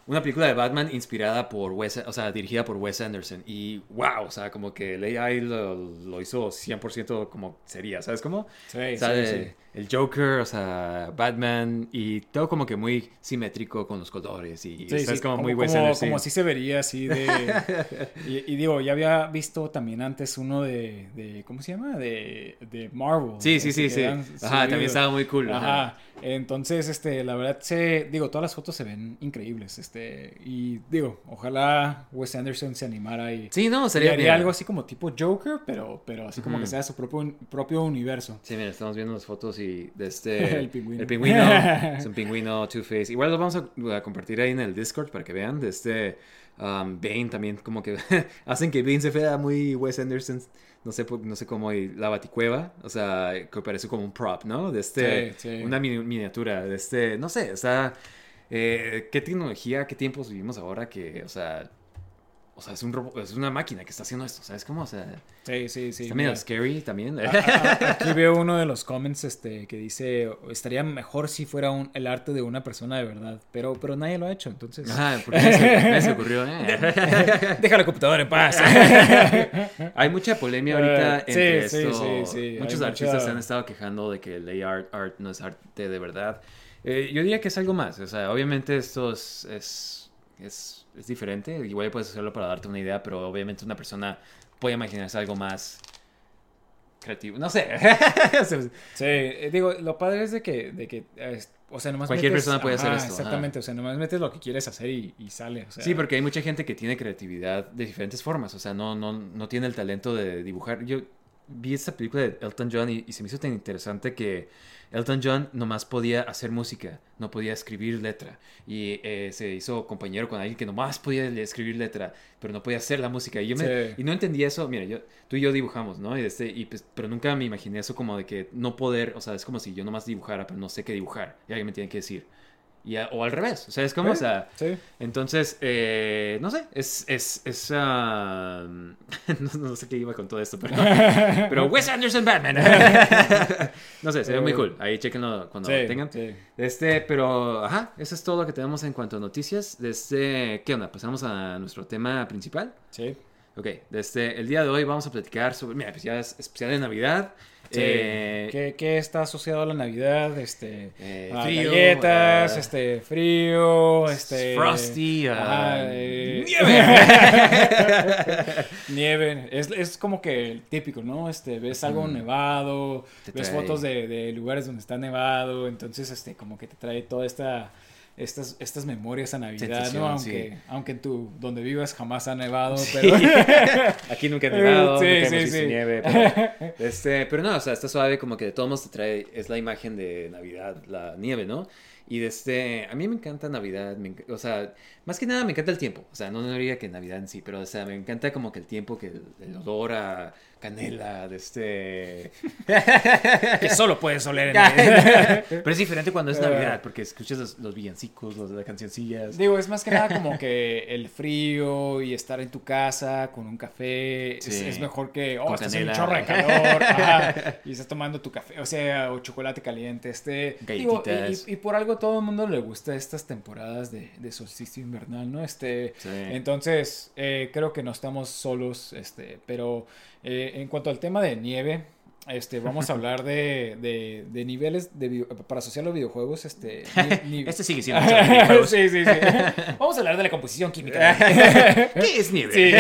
una película de Batman inspirada por Wes, o sea, dirigida por Wes Anderson y wow, o sea, como que el AI lo, lo hizo 100% como sería, ¿sabes cómo? Sí, O sea, sí, de- sí. El Joker, o sea, Batman y todo como que muy simétrico con los colores y Sí, sí, como, como, muy Wes como, Anderson. como así se vería, así de... y, y digo, ya había visto también antes uno de, de ¿cómo se llama? De, de Marvel. Sí, sí, sí, este, sí. habían Ajá, subido. también estaba muy cool. ajá. Ajá. Entonces, este, la verdad, se, digo, todas las fotos se ven increíbles, este, y digo, ojalá Wes Anderson se animara y, Sí, no, y sería haría bien. algo así como tipo Joker, pero, pero así como que sea su propio, propio universo. Sí, mira, estamos viendo las fotos y de este... El pingüino. El pingüino. es un pingüino Two-Face. Igual lo vamos a, a compartir ahí en el Discord para que vean. De este... um, Bane también como que... hacen que Bane se vea muy Wes Anderson. No sé, no sé cómo. Y la baticueva. O sea, que parece como un prop, ¿no? De este... Sí, sí. Una mini- miniatura. De este... No sé, o sea... eh, ¿Qué tecnología, qué tiempos vivimos ahora que, o sea... O sea, es, un robo- es una máquina que está haciendo esto, ¿sabes cómo? O sea, Sí, sí, sí. está medio scary también. A- a- Aquí veo uno de los comments este, que dice, estaría mejor si fuera un, el arte de una persona de verdad, pero, pero nadie lo ha hecho, entonces... Ajá, porque se, se ocurrió, ¿eh? Deja la computadora en paz. Hay mucha polemia ahorita sí, entre sí, esto. sí, sí, Muchos artistas mucha- se han estado quejando de que el art, art no es arte de verdad. Eh, yo diría que es algo más. O sea, obviamente esto es, es, es, es diferente. Igual puedes hacerlo para darte una idea, pero obviamente una persona puede imaginarse algo más creativo. No sé. Sí, eh, digo, lo padre es de que, de que o sea, nomás Cualquier metes- persona puede hacer esto, ajá. Exactamente, o sea, nomás metes lo que quieres hacer y, y sale, o sea... Sí, porque hay mucha gente que tiene creatividad de diferentes formas. O sea, no, no, no tiene el talento de dibujar. Yo vi esta película de Elton John y, y se me hizo tan interesante que Elton John nomás podía hacer música, no podía escribir letra. Y eh, se hizo compañero con alguien que nomás podía escribir letra, pero no podía hacer la música. Y yo me, Sí. y no entendía eso. Mira, yo, tú y yo dibujamos, ¿no? Y este, y pues, pero nunca me imaginé eso como de que no poder, o sea, es como si yo nomás dibujara, pero no sé qué dibujar. Y alguien me tiene que decir. Y, a- o al revés, o sea, es como, o sea, Sí. entonces, eh, no sé, es, es, es, ah, no, no sé qué iba con todo esto, pero, pero Wes Anderson Batman. no sé, se ve muy cool. Ahí chequenlo cuando Sí, lo tengan. sí. Este, pero, ajá, eso es todo lo que tenemos en cuanto a noticias. Este, ¿qué onda? Pasamos a nuestro tema principal. Sí. Ok, desde el día de hoy vamos a platicar sobre, mira, pues ya es especial de Navidad. Sí. Eh, ¿Qué, qué está asociado a la Navidad? Este, Eh, a frío, galletas, ah, este, frío, este... Frosty, ah, eh, nieve. nieve. Es, es como que el típico, ¿no? Este, ves algo nevado, Te ves trae- fotos de, de lugares donde está nevado, entonces, este, como que te trae toda esta... Estas, estas memorias a Navidad, Sensación, ¿no? Aunque, sí. aunque tu, donde vivas jamás ha nevado, pero... Aquí nunca he nevado, Sí, nunca sí, hemos visto sí. nieve, pero, este, pero no, o sea, está suave como que de todos modos te trae, es la imagen de Navidad, la nieve, ¿no? Y de este, a mí me encanta Navidad, me o sea, más que nada me encanta el tiempo, o sea, no, no diría que Navidad en sí, pero o sea, me encanta como que el tiempo, que el, el olor a canela, de este... que solo puedes oler en. Pero es diferente cuando es Navidad, porque escuchas los, los villancicos, las cancioncillas. Digo, es más que nada como que el frío y estar en tu casa con un café es, Sí. es mejor que, oh, Con estás en un canela. chorro de calor ajá, y estás tomando tu café, o sea, o chocolate caliente, este... digo, y, y por algo todo el mundo le gusta estas temporadas de, de solsticio invernal, ¿no? Este, Sí. Entonces, eh, creo que no estamos solos, este, pero eh, en cuanto al tema de nieve... Este, vamos a hablar de, de, de niveles de video- para asociar los videojuegos. Este, ni- ni- Este sigue siendo videojuegos. sí, sí, sí. Vamos a hablar de la composición química. ¿Qué es nieve? Sí.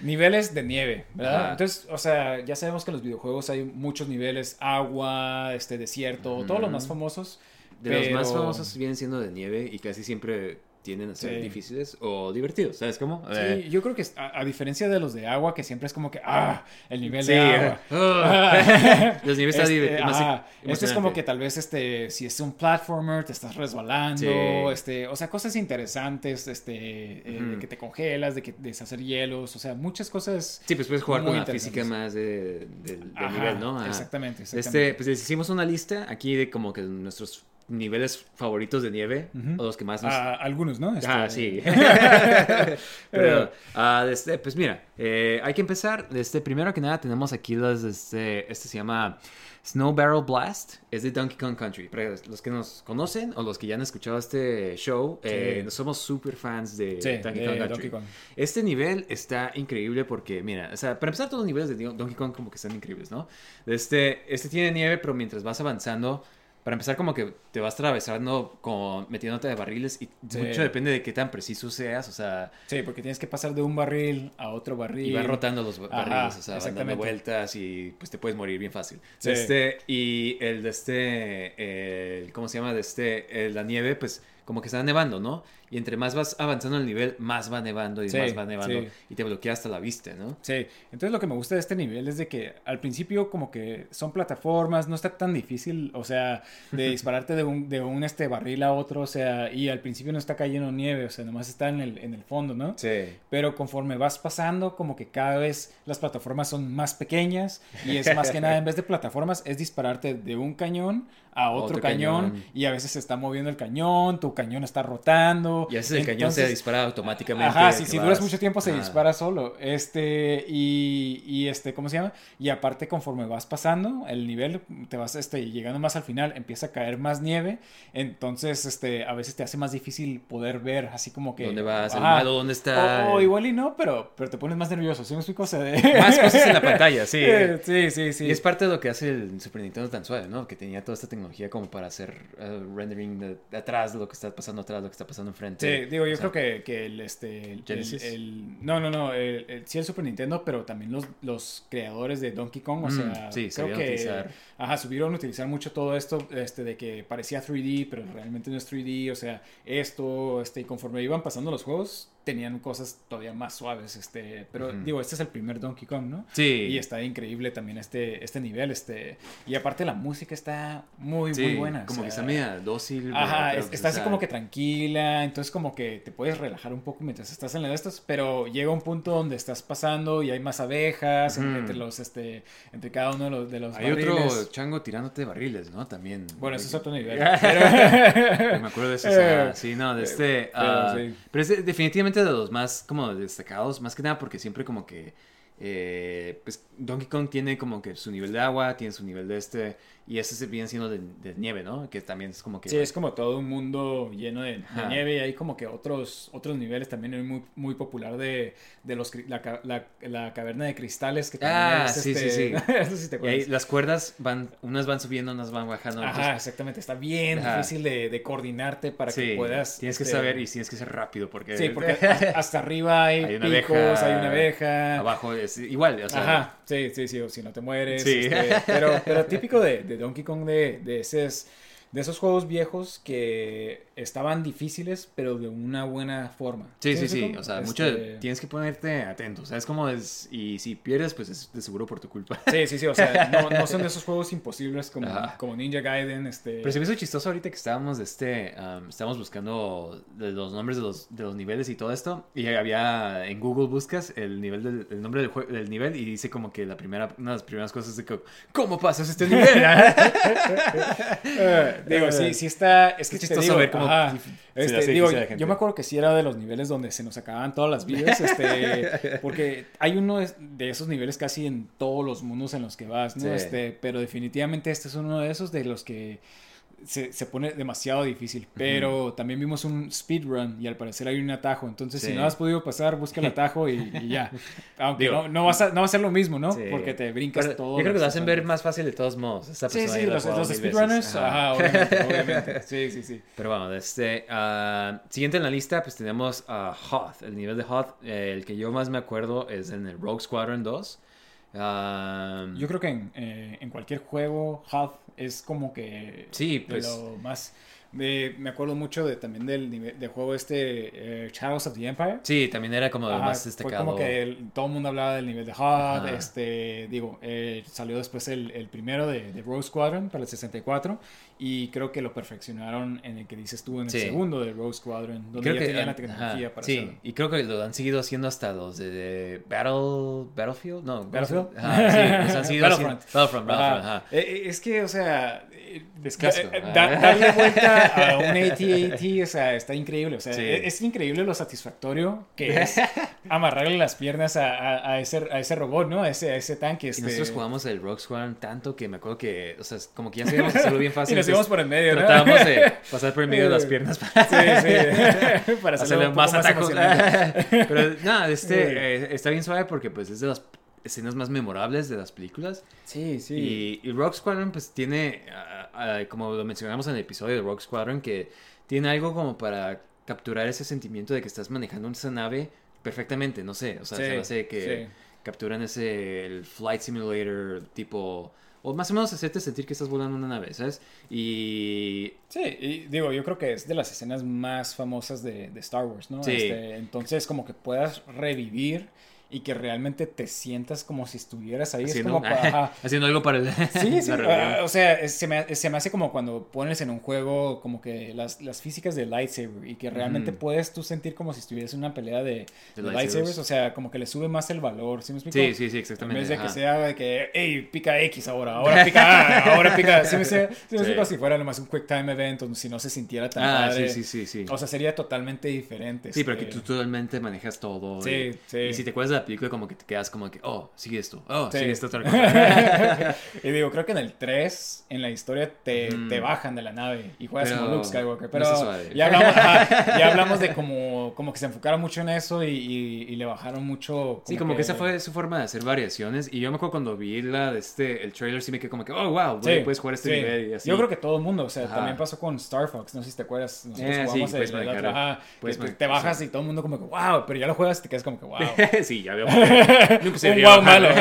niveles de nieve, ¿verdad? Entonces, o sea, ya sabemos que en los videojuegos hay muchos niveles, agua, este desierto, todos los más famosos. De los más famosos vienen siendo de nieve y casi siempre tienden a ser Sí. difíciles o divertidos, ¿sabes cómo? Eh, Sí, yo creo que a, a diferencia de los de agua, que siempre es como que, ah, el nivel Sí, de agua. ah. Los niveles están Este, ajá. Este es como que tal vez este, si es un platformer, te estás resbalando, Sí. este, o sea, cosas interesantes, este, eh, de que te congelas, de que deshacer hielos, o sea, muchas cosas. Sí, pues puedes jugar con la física más de- Ajá, nivel, ¿no? Ajá. exactamente, Este, exactamente. pues les hicimos una lista aquí de como que nuestros niveles favoritos de nieve Ujú. o los que más nos... Ah, algunos, ¿no? Este, Ah, sí. Pero, ah, este, pues mira, eh, hay que empezar. Este, primero que nada tenemos aquí los, este, este se llama Snow Barrel Blast. Es de Donkey Kong Country. Para los que nos conocen o los que ya han escuchado este show, eh, Sí. somos super fans de Sí, Donkey Kong Country. Donkey Kong. Este nivel está increíble porque, mira, o sea, para empezar todos los niveles de Donkey Kong como que están increíbles, ¿no? Este, este tiene nieve, pero mientras vas avanzando, para empezar como que te vas atravesando con, metiéndote de barriles y Sí. mucho depende de qué tan preciso seas, o sea, Sí, porque tienes que pasar de un barril a otro barril. y vas rotando los Ajá, barriles, o sea, dando vueltas y pues te puedes morir bien fácil. Sí. Este, y el de este, el, ¿cómo se llama? De este, el- la nieve, pues como que está nevando, ¿no? Y entre más vas avanzando el nivel, más va nevando y Sí, más va nevando sí. y te bloquea hasta la vista, ¿no? Sí, entonces lo que me gusta de este nivel es de que al principio como que son plataformas, no está tan difícil, o sea, de dispararte de un, de un este barril a otro, o sea, y al principio no está cayendo nieve, o sea, nomás está en el, en el fondo, ¿no? Sí. Pero conforme vas pasando, como que cada vez las plataformas son más pequeñas y es más que nada, en vez de plataformas, es dispararte de un cañón a otro, Otro cañón, cañón. y a veces se está moviendo el cañón, tu cañón está rotando. Y a veces el cañón se dispara automáticamente. Ajá, si, si duras mucho tiempo se Ajá. dispara solo. Este, y, y este, ¿cómo se llama? Y aparte, conforme vas pasando el nivel, te vas este, llegando más al final, empieza a caer más nieve. Entonces, este, a veces te hace más difícil poder ver, así como que. ¿Dónde vas? ¿El Ajá. malo dónde está? O, o igual y no, pero, pero te pones más nervioso. ¿Sí me explico? O sea, de- Más cosas en la pantalla, sí. Sí, sí, sí. Y es parte de lo que hace el Super Nintendo tan suave, ¿no? Que tenía toda esta tecnología como para hacer eh, rendering de, de atrás, de lo que está pasando atrás, lo que está pasando enfrente. Sí, digo, yo O sea, creo que, que el, este, el, no, no, no, sí el Super Nintendo, pero también los, los creadores de Donkey Kong, o Mm, sea, sí, creo que, utilizar. Ajá, subieron a utilizar mucho todo esto, este, de que parecía 3D, pero realmente no es 3D, o sea, esto, este, y conforme iban pasando los juegos, tenían cosas todavía más suaves, este, pero digo, este es el primer Donkey Kong, ¿no? Sí. Y está increíble también este, este nivel, este, y aparte la música está muy, Sí, muy buena. o Como que está media dócil. Ajá, es- está así como que tranquila, entonces como que te puedes relajar un poco mientras estás en la de estos, pero llega un punto donde estás pasando y hay más abejas entre, entre los, este, entre cada uno de los, de los Hay otro barriles. Chango tirándote barriles, ¿no? También. Bueno, ese es otro nivel. Pero me acuerdo de eso. o sea, Eh, sí, no, de este. pero ah, sí. Pero es de- definitivamente de los más como destacados, más que nada porque siempre como que. eh, pues Donkey Kong tiene como que su nivel de agua, tiene su nivel de este. Y ese se viene siendo de, de nieve, ¿no? Que también es como que. Sí, es como todo un mundo lleno de, nieve y hay como que otros, otros niveles también es muy, muy popular de, de los, la, la, la caverna de cristales que también Ah, es, sí, sí, este, sí. eso sí te Y ahí acuerdas. las cuerdas van, unas van subiendo, unas van bajando. Ajá, entonces, exactamente, está bien Ajá. difícil de, de coordinarte para sí, que puedas... Tienes que este, saber y tienes que ser rápido porque. Sí, porque hasta hasta arriba hay, Hay una picos, abeja, hay una abeja. Abajo es igual, o sea. Ajá, sí, sí, sí, o si no te mueres. Sí. este, pero, pero típico de, Donkey Kong de, de de esos juegos viejos que estaban difíciles, pero de una buena forma. Sí, sí, sí. O sea, Este, mucho tienes que ponerte atento. O sea, es como es. Y si pierdes, pues es de seguro por tu culpa. Sí, sí, sí. O sea, no, no son de esos juegos imposibles como, Ajá. como Ninja Gaiden. Este... Pero se me hizo chistoso ahorita que estábamos de este. um, estábamos buscando los nombres de los, de los niveles y todo esto. Y había. En Google buscas el nivel del el nombre del, del nivel y dice como que la primera. Una de las primeras cosas es de que. ¿Cómo pasas este nivel? Eh, digo, sí, sí está. Es que Es te chistoso digo, ver cómo ajá, este, digo, yo me acuerdo que sí era de los niveles donde se nos acababan todas las vidas, este, porque hay uno de- esos niveles casi en todos los mundos en los que vas, ¿no? Este, pero definitivamente este es uno de esos de los que se, se pone demasiado difícil. Pero también vimos un speedrun y al parecer hay un atajo. Entonces, Sí. si no has podido pasar, busca el atajo y, y ya. Aunque Digo, no, no, vas a, no va a ser lo mismo, ¿no? Sí. Porque te brincas Pero todo. Yo creo que lo hacen ver más fácil de todos modos. Esta Sí, sí, los, speedrunners, Ajá. ajá, obviamente, obviamente. Sí, sí, sí. Pero bueno, este, ah, siguiente en la lista, pues tenemos a Hoth. El nivel de Hoth, eh, el que yo más me acuerdo es en el Rogue Squadron 2. Ah, Yo creo que en, eh, en cualquier juego, Half es como que Sí, de pues- lo más. de- me acuerdo mucho de, también del nivel de juego este eh, Shadows of the Empire. sí, también era como lo más fue destacado. como que el- todo el mundo hablaba del nivel de HUD, este, digo, eh, salió después el, el primero de, de Rogue Squadron para el 64 y creo que lo perfeccionaron en el que dices tú en el Sí. segundo de Rogue Squadron, donde Creo ya que tenían la ajá, tecnología para sí, hacerlo. y creo que lo han seguido haciendo hasta los de, de Battle Battlefield, no, ¿cómo se Battlefield. Ajá, sí, los han seguido Battlefront. haciendo- Battlefront, Battlefront, Ajá. ajá. Eh, eh, Es que, o sea, eh, Es casco. da- darle vuelta a un AT-AT, o sea, está increíble. O sea, Sí. es, es increíble lo satisfactorio que es amarrarle las piernas a, a- a ese, a ese robot, ¿no? A ese, a ese tanque. Y Este... nosotros jugamos el Rogue Squadron tanto que me acuerdo que, o sea, como que ya sabíamos hacerlo bien fácil. Íbamos por en medio, ¿no? Tratábamos de pasar por en medio de las piernas para Sí. Para hacerle más atacos. Pero nada, este eh, está bien suave porque pues es de las escenas más memorables de las películas. Sí, sí. Y, y Rogue Squadron pues tiene, ah, ah, como lo mencionamos en el episodio de Rogue Squadron, que tiene algo como para capturar ese sentimiento de que estás manejando esa nave perfectamente, no sé, o sea, Sí, se hace que sí. capturan ese el flight simulator tipo o más o menos hacerte sentir que estás volando una nave, ¿sabes? Y Sí, y digo, yo creo que es de las escenas más famosas de, de Star Wars, ¿no? Sí. Este, entonces, como que puedas revivir y que realmente te sientas como si estuvieras ahí. haciendo, es como pa- ajá. haciendo algo para el, Sí, sí, la ah, o sea, se me, se me hace como cuando pones en un juego como que las, las físicas de lightsaber y que realmente puedes tú sentir como si estuvieras en una pelea de, de lightsabers. lightsabers, o sea, como que le sube más el valor, ¿sí me explico? Sí, sí, sí, En exactamente. vez de que sea de que, hey, pica X ahora, ahora pica A, ahora pica. ¿Sí me, sí me Sí. explico? Si fuera nomás un quick time event, o si no se sintiera tan Ah, padre. sí, sí, sí, sí. O sea, sería totalmente diferente. Sí, pero que este, tú totalmente manejas todo. Sí, y, sí. Y si te acuerdas la película, como que te quedas como que, oh, sigue esto, oh, Sí. sigue esto otra cosa. y digo, creo que en el 3, en la historia, te, Mm. te bajan de la nave y juegas Pero como Luke Skywalker. Pero ya, hablamos, ya hablamos de como, como que se enfocaron mucho en eso y, y- y le bajaron mucho. Sí, como que esa fue su forma de hacer variaciones. Y yo me acuerdo cuando vi la de este, el trailer, sí me quedé como que, oh, wow, Sí, puedes jugar este sí. nivel y así. Yo creo que todo el mundo, o sea, Ajá. también pasó con Star Fox, no sé si te acuerdas, nosotros Eh, jugamos el- el otro, ajá, que te- te bajas y todo el mundo como que, wow, pero ya lo juegas y te quedas como que, wow. sí, ya veo. Nunca se un wow malo.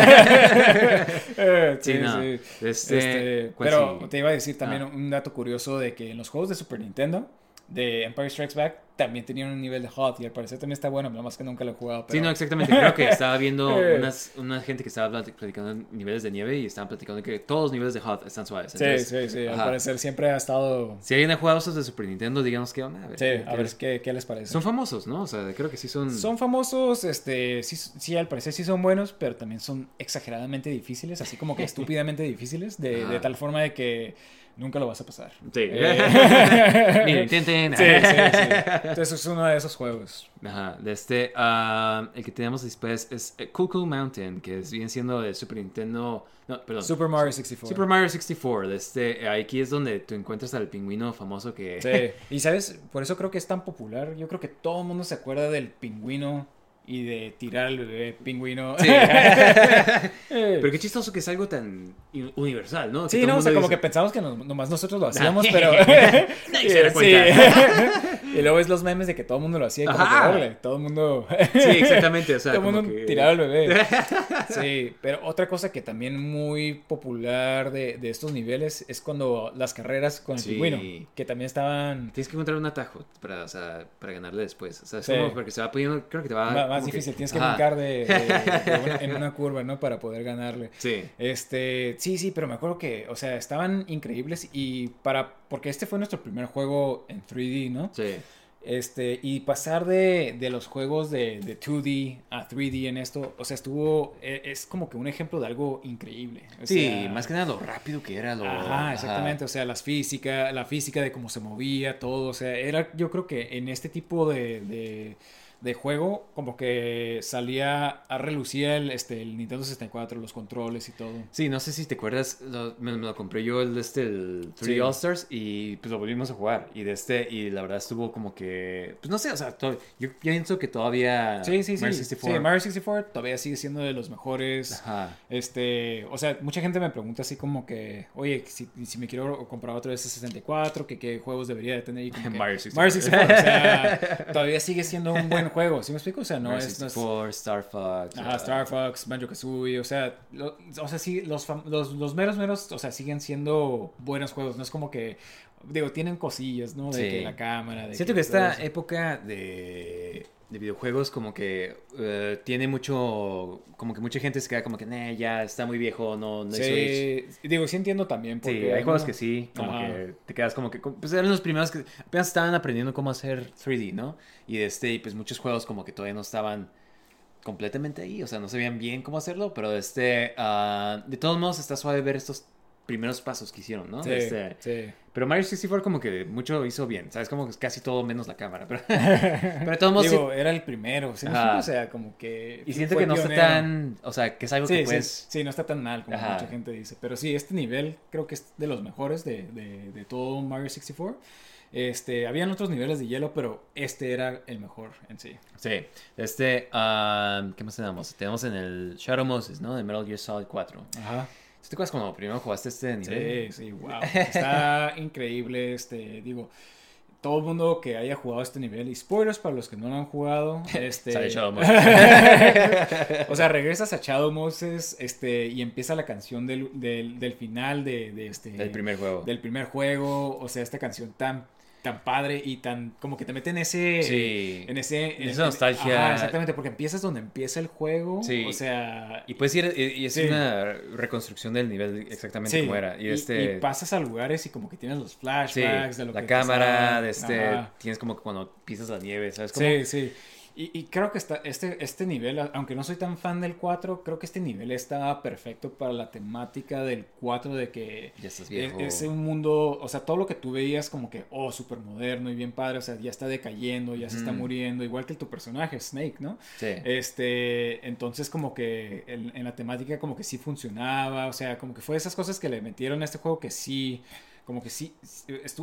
Eh, Sí, no. Este, Este, ¿cuál pero te iba a decir también Ah. un dato curioso de que en los juegos de Super Nintendo, de Empire Strikes Back, también tenían un nivel de hot y al parecer también está bueno, nada más que nunca lo he jugado. Sí, pero- no, exactamente. Creo que estaba viendo Eh. unas, una gente que estaba plati- platicando niveles de nieve y estaban platicando que todos los niveles de Hot están suaves. Sí, Entonces, sí, sí, al ajá. parecer siempre ha estado... Si alguien ha jugado esos de Super Nintendo, díganos qué onda. A ver, Sí, qué- a ver les- qué, qué les parece. Son famosos, ¿no? O sea, creo que sí son. Son famosos, este, sí, sí, al parecer sí son buenos, pero también son exageradamente difíciles, así como que estúpidamente difíciles, de, tal forma de que nunca lo vas a pasar. Sí. Eh, Miren, intenten. Sí, sí, sí. Entonces es uno de esos juegos. Ajá, de este, ah, el que tenemos después es eh, Cuckoo Mountain, que es, viene siendo de Super Nintendo, no, perdón, Super Mario 64. Super Mario 64, de este, aquí es donde tú encuentras al pingüino famoso que... Sí. Y sabes, por eso creo que es tan popular. Yo creo que todo el mundo se acuerda del pingüino y de tirar al bebé pingüino. Sí. pero qué chistoso que es algo tan universal, ¿no? Que Sí, no, o sea, como que pensamos que nos- nomás nosotros lo hacíamos, pero... Nadie se da Sí. cuenta. y luego ves los memes de que todo el mundo lo hacía y como que, todo el mundo... Sí, exactamente. O sea, todo el mundo que- tiraba al bebé. Sí, pero otra cosa que también muy popular de, de estos niveles es cuando las carreras con el Sí. pingüino, que también estaban... Tienes que encontrar un atajo para, o sea, para ganarle después. O sea, es Sí. como porque se va poniendo, creo que te va como más difícil, tienes que Ajá. brincar de, de- de una- en una curva, ¿no? Para poder ganarle. Sí. Este, sí, sí, pero me acuerdo que, o sea, estaban increíbles y para, porque este fue nuestro primer juego en 3D, ¿no? Sí. Este, y pasar de, de los juegos de, de 2D a 3D en esto, o sea, estuvo, e- es como que un ejemplo de algo increíble. O Sí, sea, más que nada lo rápido que era. Lo... Ajá, exactamente, o sea, las física, la física de cómo se movía, todo, o sea, era, yo creo que en este tipo de, de, de juego, como que salía a relucir el, este, el Nintendo 64, los controles y todo. Sí, no sé si te acuerdas, lo- me, me lo compré yo el, este, el 3 Sí. All Stars y pues lo volvimos a jugar. Y de este, y la verdad estuvo como que, pues no sé, o sea, yo pienso que todavía Sí, sí, sí. Mario Sí, 64 Mario 64 todavía sigue siendo de los mejores. Ajá. Este, o sea, mucha gente me pregunta así como que, oye, si, si me quiero comprar otro de ese 64, que qué juegos debería de tener. Y como que, Mario 64. Mario 64, o sea, todavía sigue siendo un buen juego, ¿sí me explico? O sea, no es... no es- 64, Star Fox. Ajá, uh, Star Fox, Banjo Kazooie, o sea, lo- o sea, sí, los, los, los meros meros, o sea, siguen siendo buenos juegos, no es como que, digo, tienen cosillas, ¿no? De Sí. que la cámara, de Siento que esta época de, de videojuegos como que eh, tiene mucho, como que mucha gente se queda como que, "Nah, ya está muy viejo, no, no hizo Switch". Sí, digo, sí entiendo también, porque... Sí, hay juegos que sí, como Ajá. que te quedas como que, pues eran los primeros que apenas estaban aprendiendo cómo hacer 3D, ¿no? Y de este, y pues muchos juegos como que todavía no estaban completamente ahí, o sea, no sabían bien cómo hacerlo, pero de este, ah, de todos modos está suave ver estos primeros pasos que hicieron, ¿no? Sí, este- sí. Pero Mario 64 como que mucho hizo bien, ¿sabes? Como que casi todo menos la cámara, pero, pero de todos modos... era el primero, ¿sí explico? O sea, como que... y siento que no está tan, o sea, que es algo Sí, que puedes... sí, no está tan mal como Ajá. mucha gente dice. Pero sí, este nivel creo que es de los mejores de, de, de todo Mario 64. Este, habían otros niveles de hielo, pero este era el mejor en sí. Sí, este, ah, ¿qué más tenemos? Tenemos en el Shadow Moses, ¿no? De Metal Gear Solid 4. Ajá. ¿Sí ¿Te acuerdas cuando primero jugaste este nivel? Sí, sí, wow. Está increíble, este, digo, todo el mundo que haya jugado este nivel, y spoilers para los que no lo han jugado, este... Sale Shadow Moses. o sea, regresas a Shadow Moses, este, y empieza la canción del, del, del final de, de este... Del primer juego. Del primer juego, o sea, esta canción tan tan padre y tan como que te mete en ese Sí. en ese en- Esa en- nostalgia. Ajá, exactamente porque empiezas donde empieza el juego Sí. o sea Y puedes ir, y, y es Sí. una reconstrucción del nivel exactamente como era. Y, y, este... y pasas a lugares y como que tienes los flashbacks de lo la que cámara, de este, Ajá. tienes como que cuando pisas la nieve, ¿sabes? Como, Sí, sí. Y, y creo que está, este, este nivel, aunque no soy tan fan del 4, creo que este nivel está perfecto para la temática del 4 de que Ya estás es, viejo. es un mundo, o sea, todo lo que tú veías como que, oh, súper moderno y bien padre, o sea, ya está decayendo, ya se está muriendo, igual que tu personaje, Snake, ¿no? Sí. Este, entonces como que en, en la temática como que sí funcionaba, o sea, como que fue esas cosas que le metieron a este juego que sí, como que sí,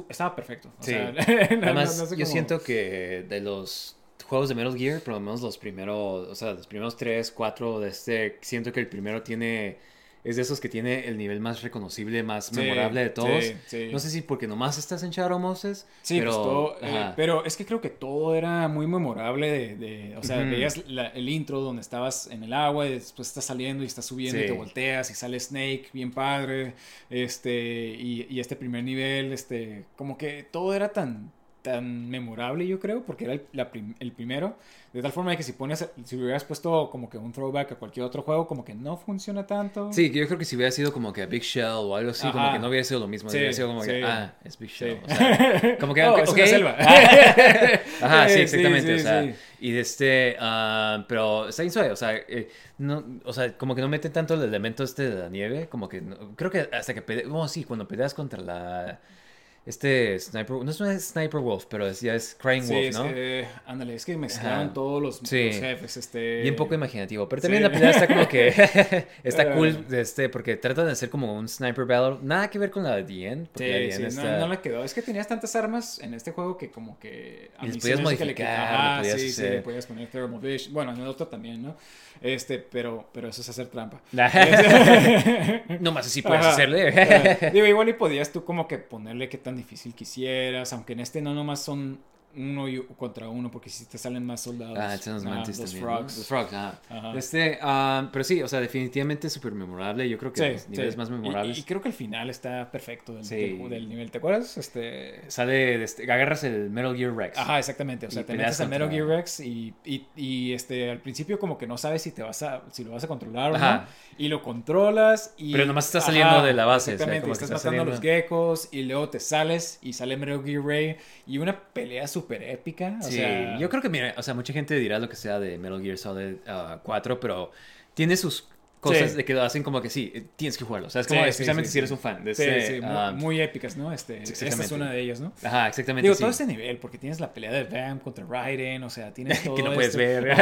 estaba perfecto. O Sí. sea, no- Además, no sé yo cómo- siento que de los juegos de Metal Gear, por lo menos los primeros, o sea, los primeros tres, cuatro de este, siento que el primero tiene, es de esos que tiene el nivel más reconocible, más Sí, memorable de todos. sí, sí. No sé si porque nomás estás en Shadow Moses, Sí, pero, pues todo, eh, pero es que creo que todo era muy memorable de, de- o sea, veías la- el intro donde estabas en el agua y después estás saliendo y estás subiendo y te volteas y sale Snake, bien padre, este, y, y este primer nivel, este, como que todo era tan, tan memorable yo creo, porque era el, la prim- el primero, de tal forma que si pones, si hubieras puesto como que un throwback a cualquier otro juego, como que no funciona tanto. Sí, yo creo que si hubiera sido como que a Big Shell o algo así, como Ajá. que no hubiera sido lo mismo. Sí, hubiera sido como que, sí. ah, es Big Shell. Sí. O sea, como que, Oh, ok, es una ok. selva. Ajá, sí, exactamente. o sea, y de este, ah, pero está bien suave, o sea, eh, no, o sea, como que no mete tanto el elemento este de la nieve, como que, no- creo que hasta que peleas, oh, sí, cuando peleas contra la, este Sniper, no es un Sniper Wolf, pero es, ya es Crying Sí, Wolf, es ¿no? que, ándale, es que mezclaron Ajá. todos los, Sí. los jefes, este... Bien poco imaginativo, pero también Sí. la pelea está como que está cool, este, porque tratan de hacer como un sniper battle, nada que ver con la de The End, porque la de Sí, sí, End no, está- no le quedó. Es que tenías tantas armas en este juego que como que... a Y les podías hace que le modificar, le podías sí, sí, hacer- le podías poner thermal vision. Bueno, en el otro también, ¿no? Este, pero, pero eso es hacer trampa. no más así puedes Ajá. hacerle. Ajá. Digo, igual y podías tú como que ponerle qué tan difícil quisieras, aunque en este no nomás son uno y contra uno, porque si te salen más soldados. Ah, los Ajá, mantis los también. ¿no? frogs. Los frogs, ajá. Ajá. Este, ah, pero sí, o sea, definitivamente súper memorable. Yo creo que Sí, los niveles sí. más Y- memorables. Y, creo que el final está perfecto del, Sí. del- del nivel. ¿Te acuerdas? Este... Sale, de este, agarras el Metal Gear Rex. Ajá, exactamente. O sea, Y te metes al Metal Gear Rex y, y, y, este, al principio como que no sabes si te vas a, si lo vas a controlar o Ajá. no. Y lo controlas y... Pero nomás estás saliendo de la base, o sea, Exactamente, como que estás estás matando a los saliendo- geckos y luego te sales y sale Metal Gear Ray y una pelea súper épica. O Sí, sea, yo creo que, mira, o sea, mucha gente dirá lo que sea de Metal Gear Solid ah, 4, pero tiene sus cosas Sí. de que hacen como que sí, eh, tienes que jugarlo. O sea, es como, sí, especialmente sí, si eres un fan de Sí, ese, sí, muy, épicas, ¿no? Este, esta es una de ellas, ¿no? Ajá, exactamente. Digo, todo este nivel, porque tienes la pelea de Vamp contra Raiden, o sea, tienes todo Que no puedes este- ver.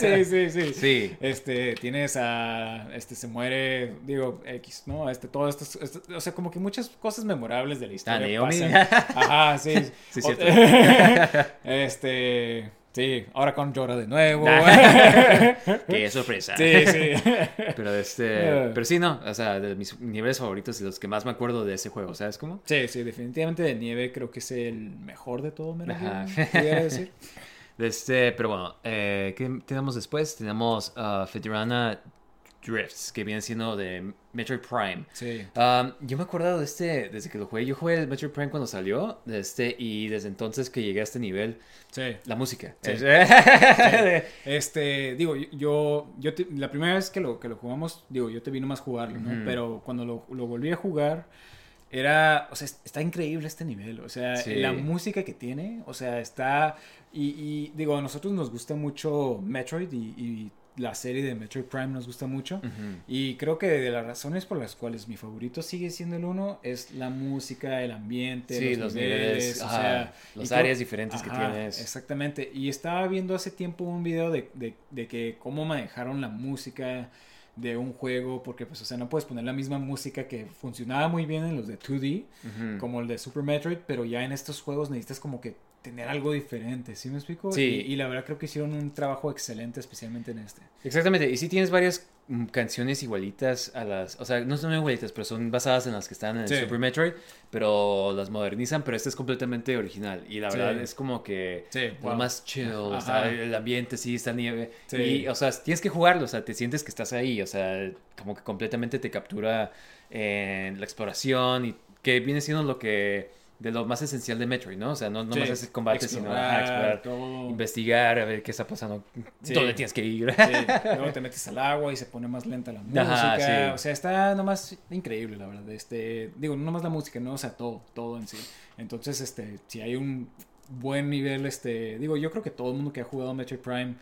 Sí, sí, sí. Sí. Este, tienes a, este, se muere, digo, X, ¿no? Este, todo esto, o sea, como que muchas cosas memorables de la historia pasan. Ajá, sí. Sí, cierto. este, sí, ahora con Llora de nuevo. Qué sorpresa. sí, sí. Pero este, pero sí, no, o sea, de mis niveles favoritos y los que más me acuerdo de ese juego, ¿sabes cómo? Sí, sí, definitivamente de nieve creo que es el mejor de todo, pudiera decir. De Este, pero bueno, eh, ¿qué tenemos después? Tenemos uh, Drifts, que viene siendo de Metroid Prime. Sí. Um, yo me acuerdo de este, desde que lo jugué, yo jugué el Metroid Prime cuando salió, de este, y desde entonces que llegué a este nivel, Sí. la música. Sí. Es- Este, digo, yo, yo te- la primera vez que lo, que lo jugamos, digo, yo te vi nomás jugarlo, ¿no? Pero cuando lo, lo volví a jugar, era, o sea, es- está increíble este nivel, o sea, Sí. la música que tiene, o sea, está, y, y, digo, a nosotros nos gusta mucho Metroid y, y la serie de Metroid Prime nos gusta mucho. Y creo que de las razones por las cuales mi favorito sigue siendo el uno es la música, el ambiente, Sí, los, los niveles, niveles, o sea, las creo- áreas diferentes que tienes. Exactamente. Y estaba viendo hace tiempo un video de, de, de que cómo manejaron la música de un juego, porque pues, o sea, no puedes poner la misma música que funcionaba muy bien en los de 2D, Ujú. como el de Super Metroid, pero ya en estos juegos necesitas como que tener algo diferente, ¿sí me explico? Sí. Y, y la verdad creo que hicieron un trabajo excelente, especialmente en este. Exactamente, y sí tienes varias mm, canciones igualitas a las, o sea, no son igualitas, pero son basadas en las que están en el. Super Metroid, pero las modernizan, pero esta es completamente original y la Sí. verdad es como que Sí, wow. más chill, Ajá. está el ambiente, sí, está nieve, Sí. y, o sea, tienes que jugarlo, o sea, te sientes que estás ahí, o sea, como que completamente te captura en la exploración y que viene siendo lo que, de lo más esencial de Metroid, ¿no? O sea, no, no Sí. más es el combate, sino ajá, Explorar, todo. investigar, a ver qué está pasando, Sí. dónde tienes que ir. Sí, luego te metes al agua y se pone más lenta la música. Ajá. O sea, está nomás increíble, la verdad. Este, digo, no nomás la música, no, o sea, todo, todo en sí. Entonces, este, si hay un buen nivel, este, digo, yo creo que todo el mundo que ha jugado Metroid Prime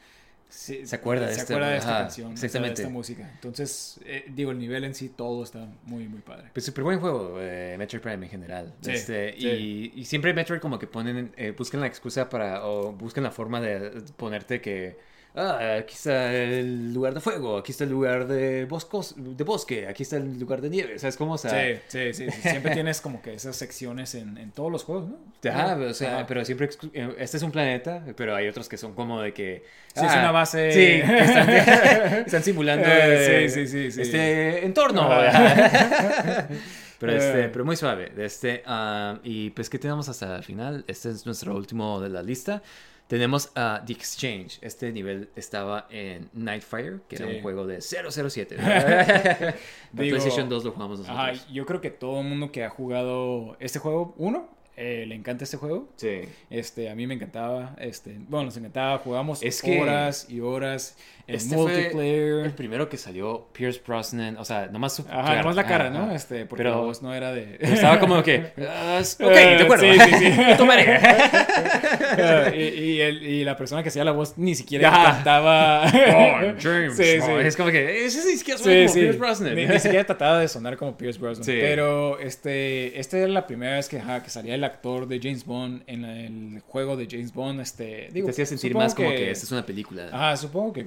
se, Se acuerda de se este- acuerda de esta ajá, canción, sea, de exactamente. esta música. Entonces, eh, digo, el nivel en sí, todo está muy, muy padre. Pues súper buen juego, eh, Metroid Prime en general. Sí, Este, sí. Y, y siempre Metroid como que ponen, eh, buscan la excusa para, o buscan la forma de ponerte que, ah, aquí está el lugar de fuego, aquí está el lugar de, boscos, de bosque, aquí está el lugar de nieve, ¿sabes cómo? O sea, Sí, sí, sí, sí. Siempre tienes como que esas secciones en, en todos los juegos, ¿no? Ajá, o sea, Ajá. pero siempre, eh, este es un planeta, pero hay otros que son como de que... Sí, es una base- Sí, están, están simulando Eh, eh, sí, sí, sí, este entorno. Pero, este, Eh. pero muy suave. Este, ah, y pues, ¿qué tenemos hasta el final? Este es nuestro último de la lista. Tenemos a The Exchange. Este nivel estaba en Nightfire, que era Sí. un juego de 007. La Digo, PlayStation 2 lo jugamos nosotros. Ajá, yo creo que todo el mundo que ha jugado este juego, uno, eh, le encanta este juego. Sí. Este, a mí me encantaba, este, bueno, nos encantaba, jugamos Es que- horas y horas. Este fue multiplayer. el primero que salió Pierce Brosnan, o sea, nomás su Ajá, nomás la cara, ¿no? Este, porque Pero- la voz no era de... Estaba como que, ah, ok, Eh, de acuerdo. sí, sí, sí. Tomaré. Eh, y, y el- y la persona que hacía la voz ni siquiera cantaba. Oh, James. Sí, no, sí. Es como que, ese ni siquiera suena como. Pierce Brosnan. Ni, ni siquiera trataba de sonar como Pierce Brosnan. Pero este, esta era la primera vez que, que salía el actor de James Bond en el juego de James Bond. Este, digo, Te hacía sentir más como que esta es una película. Ajá, supongo que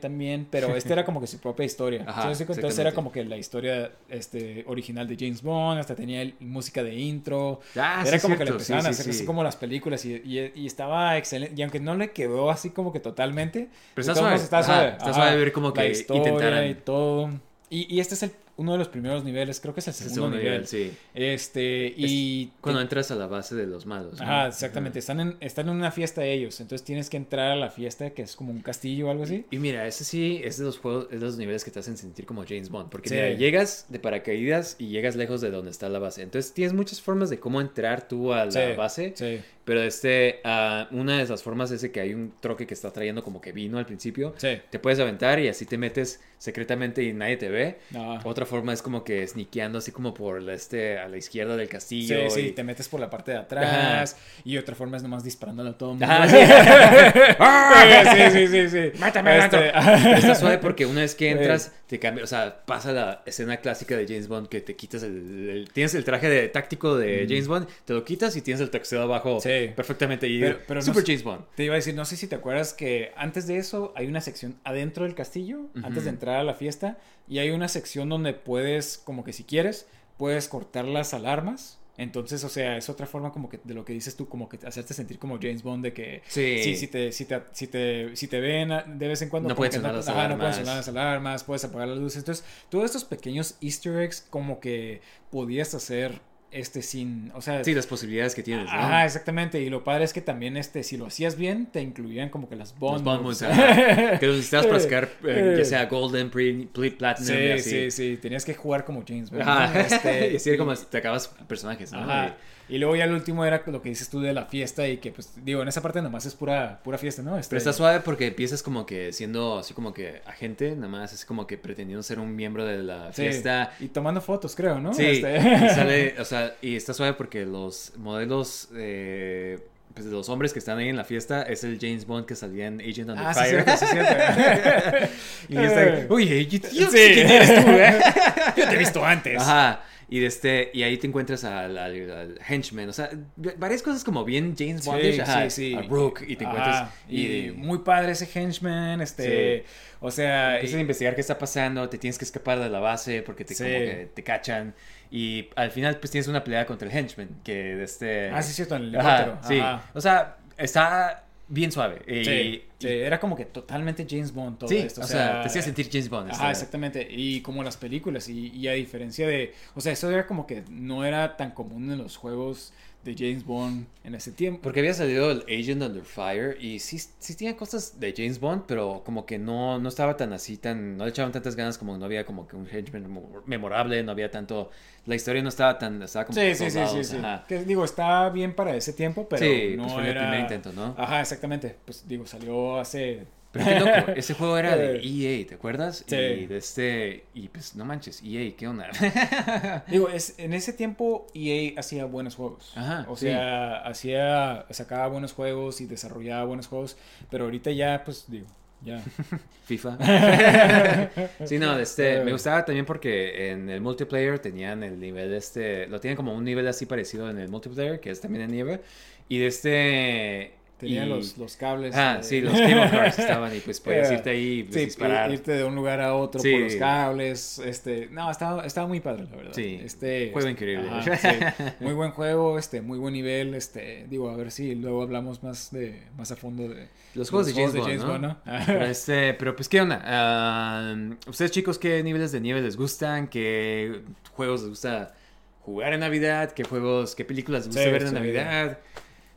También, pero este era como que su propia historia. Ajá, Entonces, era como que la historia este, original de James Bond, hasta tenía el- música de intro. Ah, era sí, como que le sí, empezaban a hacer sí. así como las películas y, y- y estaba excelente. Y aunque no le quedó así como que totalmente, Pero está suave. Está Ajá, suave. está Ajá. suave ver como La que historia intentaran. y todo. Y, y este es el, uno de los primeros niveles, creo que es el segundo, segundo nivel. nivel, sí. Este, y... Cuando entras a la base de los malos. ¿no? Ajá, exactamente. Están en, están en una fiesta ellos. Entonces tienes que entrar a la fiesta, que es como un castillo o algo así. Y mira, ese sí es de los juegos, es de los niveles que te hacen sentir como James Bond. Porque Sí. mira, llegas de paracaídas y llegas lejos de donde está la base. Entonces tienes muchas formas de cómo entrar tú a la Sí, base. Sí. Pero este, ah, una de esas formas es de que hay un troque que está trayendo como que vino al principio. Sí. Te puedes aventar y así te metes secretamente y nadie te ve. Ah. Otra forma es como que sniqueando así como por la, este, a la izquierda del castillo. Sí, sí, y- te metes por la parte de atrás. Y otra forma es nomás disparándole a todo el mundo. Ajá, sí. sí, sí, sí, sí. Mátame, Este, está suave porque una vez que Sí. entras, te cambia, o sea, pasa la escena clásica de James Bond que te quitas el, el- tienes el traje de táctico de James Bond, te lo quitas y tienes el texto abajo Mm. Sí. perfectamente y Pero- pero no super James Bond. Te iba a decir, no sé si te acuerdas que antes de eso hay una sección adentro del castillo, antes de entrar a la fiesta, y hay una sección donde puedes, como que si quieres, puedes cortar las alarmas. Entonces, o sea, es otra forma como que de lo que dices tú, como que hacerte sentir como James Bond, de que Sí. sí, si te, si te, si te, si te ven de vez en cuando, No que sonar las no alarmas. sonar las alarmas, puedes apagar las luces. Entonces, todos estos pequeños easter eggs como que podías hacer este sin, o sea, Sí, las posibilidades que tienes, ¿no? Exactamente. Y lo padre es que también, este, si lo hacías bien, te incluían como que las Los Bond. Bond moves. moves, ajá. que los necesitabas para sacar, eh, ya sea Golden, Pre, Pre- Platinum y Sí, así. sí, sí. Tenías que jugar como James Bond. Ajá. ¿no? Este, y así como te acabas personajes, ¿no? Ajá. Y luego ya el último era lo que dices tú de la fiesta y que, pues, digo, en esa parte nomás es pura, pura fiesta, ¿no? Este, Pero está suave porque empiezas como que siendo así como que agente, nada más es como que pretendiendo ser un miembro de la sí. fiesta. Y tomando fotos, creo, ¿no? Sí, Este- y sale, o sea, y está suave porque los modelos eh, pues, de los hombres que están ahí en la fiesta es el James Bond que salía en Agent Under Ah, sí, Fire. sí, cierto. y está, oye, yo, yo Sí. sé quién eres tú, ¿eh? Yo te he visto antes. Ajá. Y, de este, y ahí te encuentras al, al- al henchman. O sea, varias cosas como bien James Bond. Sí, sí, sí. A Rook. Y te encuentras. Ajá, y, y muy padre ese henchman, este, o sea, Empiezas a investigar qué está pasando, te tienes que escapar de la base porque te, Sí. como que te cachan. Y al final, pues tienes una pelea contra el henchman. Que de este. Ah, sí, cierto, en el Ajá, helicóptero. sí. Ajá. O sea, está bien suave. Y, Sí, sí, era como que totalmente James Bond todo sí, esto. o sea, te hacía sentir James Bond. Está- exactamente. Y como las películas. Y, y a diferencia de. O sea, eso era como que no era tan común en los juegos de James Bond en ese tiempo. Porque había salido el Agent Under Fire y sí, sí tenía cosas de James Bond, pero como que no, no estaba tan así, tan, no le echaban tantas ganas como no había como que un henchman memo- memorable, no había tanto, la historia no estaba tan, estaba como Sí, sí, sí, sí, sí. Que digo, está bien para ese tiempo, pero Sí, no pues fue el era... primer intento, ¿no? Ajá, exactamente. Pues digo, salió hace... Pero qué loco, ese juego era de EA, ¿te acuerdas? Sí. Y de este, y pues no manches, EA, ¿qué onda? Digo, es, en ese tiempo EA hacía buenos juegos. Ajá, O sí. sea, hacía, sacaba buenos juegos y desarrollaba buenos juegos, pero ahorita ya, pues digo, ya. FIFA. sí, no, este, me gustaba también porque en el multiplayer tenían el nivel este, lo tienen como un nivel así parecido en el multiplayer, que es también en nieve. Y de este... Tenía y- los, los cables. Ah, eh, sí, los cable cars estaban y pues podías irte ahí pues, sí, disparar. irte de un lugar a otro Sí. por los cables, este, no, estaba, estaba muy padre, la verdad. Sí, este, juego increíble. ajá, sí, muy buen juego, este, muy buen nivel, este, digo, a ver si luego hablamos más de, más a fondo de Los juegos de James Bond, ¿no? Pero, este, pero pues, ¿qué onda? Ah, Ustedes, chicos, ¿qué niveles de nieve les gustan? ¿Qué juegos les gusta jugar en Navidad? ¿Qué juegos, qué películas les gusta ver en. Navidad?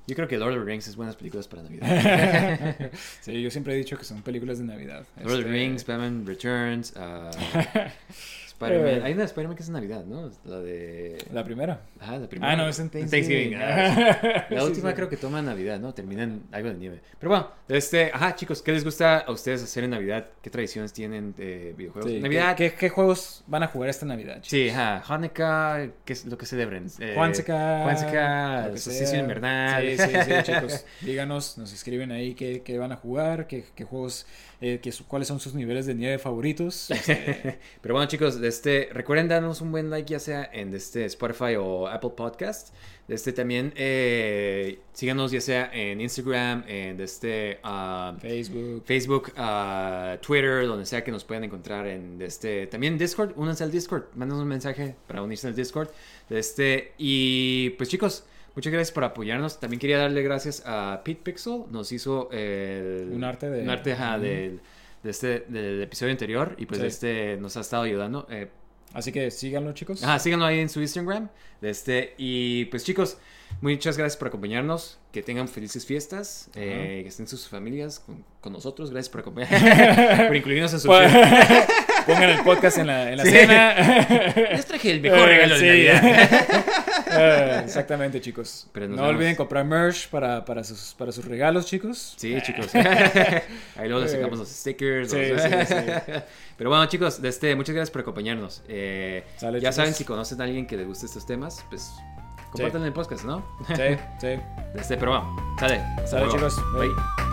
Yo creo que Lord of the Rings es buenas películas para Navidad. sí, yo siempre he dicho que son películas de Navidad. Lord of the este, Rings, Batman Returns, ah, Spider-Man. Eh. Hay una de Spider-Man que es en Navidad, ¿no? La de. La primera. Ajá, la primera. Ah, no, es en Thanksgiving. Thanksgiving. ah, sí. La última sí. creo que toma Navidad, ¿no? Termina en algo de nieve. Pero bueno, este, ajá, chicos, ¿qué les gusta a ustedes hacer en Navidad? ¿Qué tradiciones tienen de videojuegos? Sí, Navidad. ¿Qué, qué, qué juegos van a jugar esta Navidad? chicos? Sí, ajá, Hanukkah, ¿qué es lo que celebren? Eh, Juanseca. Juanseca, sea. invernal. Sí, sí, sí, chicos. Díganos, nos escriben ahí qué, qué van a jugar, qué, qué juegos, eh, cuáles son sus niveles de nieve favoritos. Este, Pero bueno, chicos, de este, recuerden darnos un buen like ya sea en este Spotify o Apple Podcast. De este también eh, síganos ya sea en Instagram, en este ah, Facebook. Facebook, ah, Twitter, donde sea que nos puedan encontrar en de este también Discord, únanse al Discord, mándanos un mensaje para unirse al Discord. De este y pues chicos, muchas gracias por apoyarnos. También quería darle gracias a Pete Pixel, nos hizo el Un arte de- un arte del de este del episodio anterior y pues Sí. este nos ha estado ayudando. Eh, Así que síganlo, chicos. Ajá, síganlo ahí en su Instagram. De este, y pues chicos, muchas gracias por acompañarnos. Que tengan felices fiestas. eh, que estén sus familias con, con nosotros. Gracias por acompañarnos. por incluirnos en su fiesta. Pongan el podcast en la, en la Sí. cena. Les traje el mejor Eh, regalo sí. de Navidad. Eh, exactamente, chicos. Pero no vemos. olviden comprar merch para, para, sus, para sus regalos, chicos. Sí, chicos. Ahí luego les Eh, sacamos los stickers. sí, los- sí, sí. Pero bueno, chicos, este, muchas gracias por acompañarnos. Eh, Sale, ya chicos. saben, si conocen a alguien que le guste estos temas, pues compártanlo en el podcast, ¿no? Sí, sí. Este, pero bueno, sale. Sale, chicos. Bye. Bye.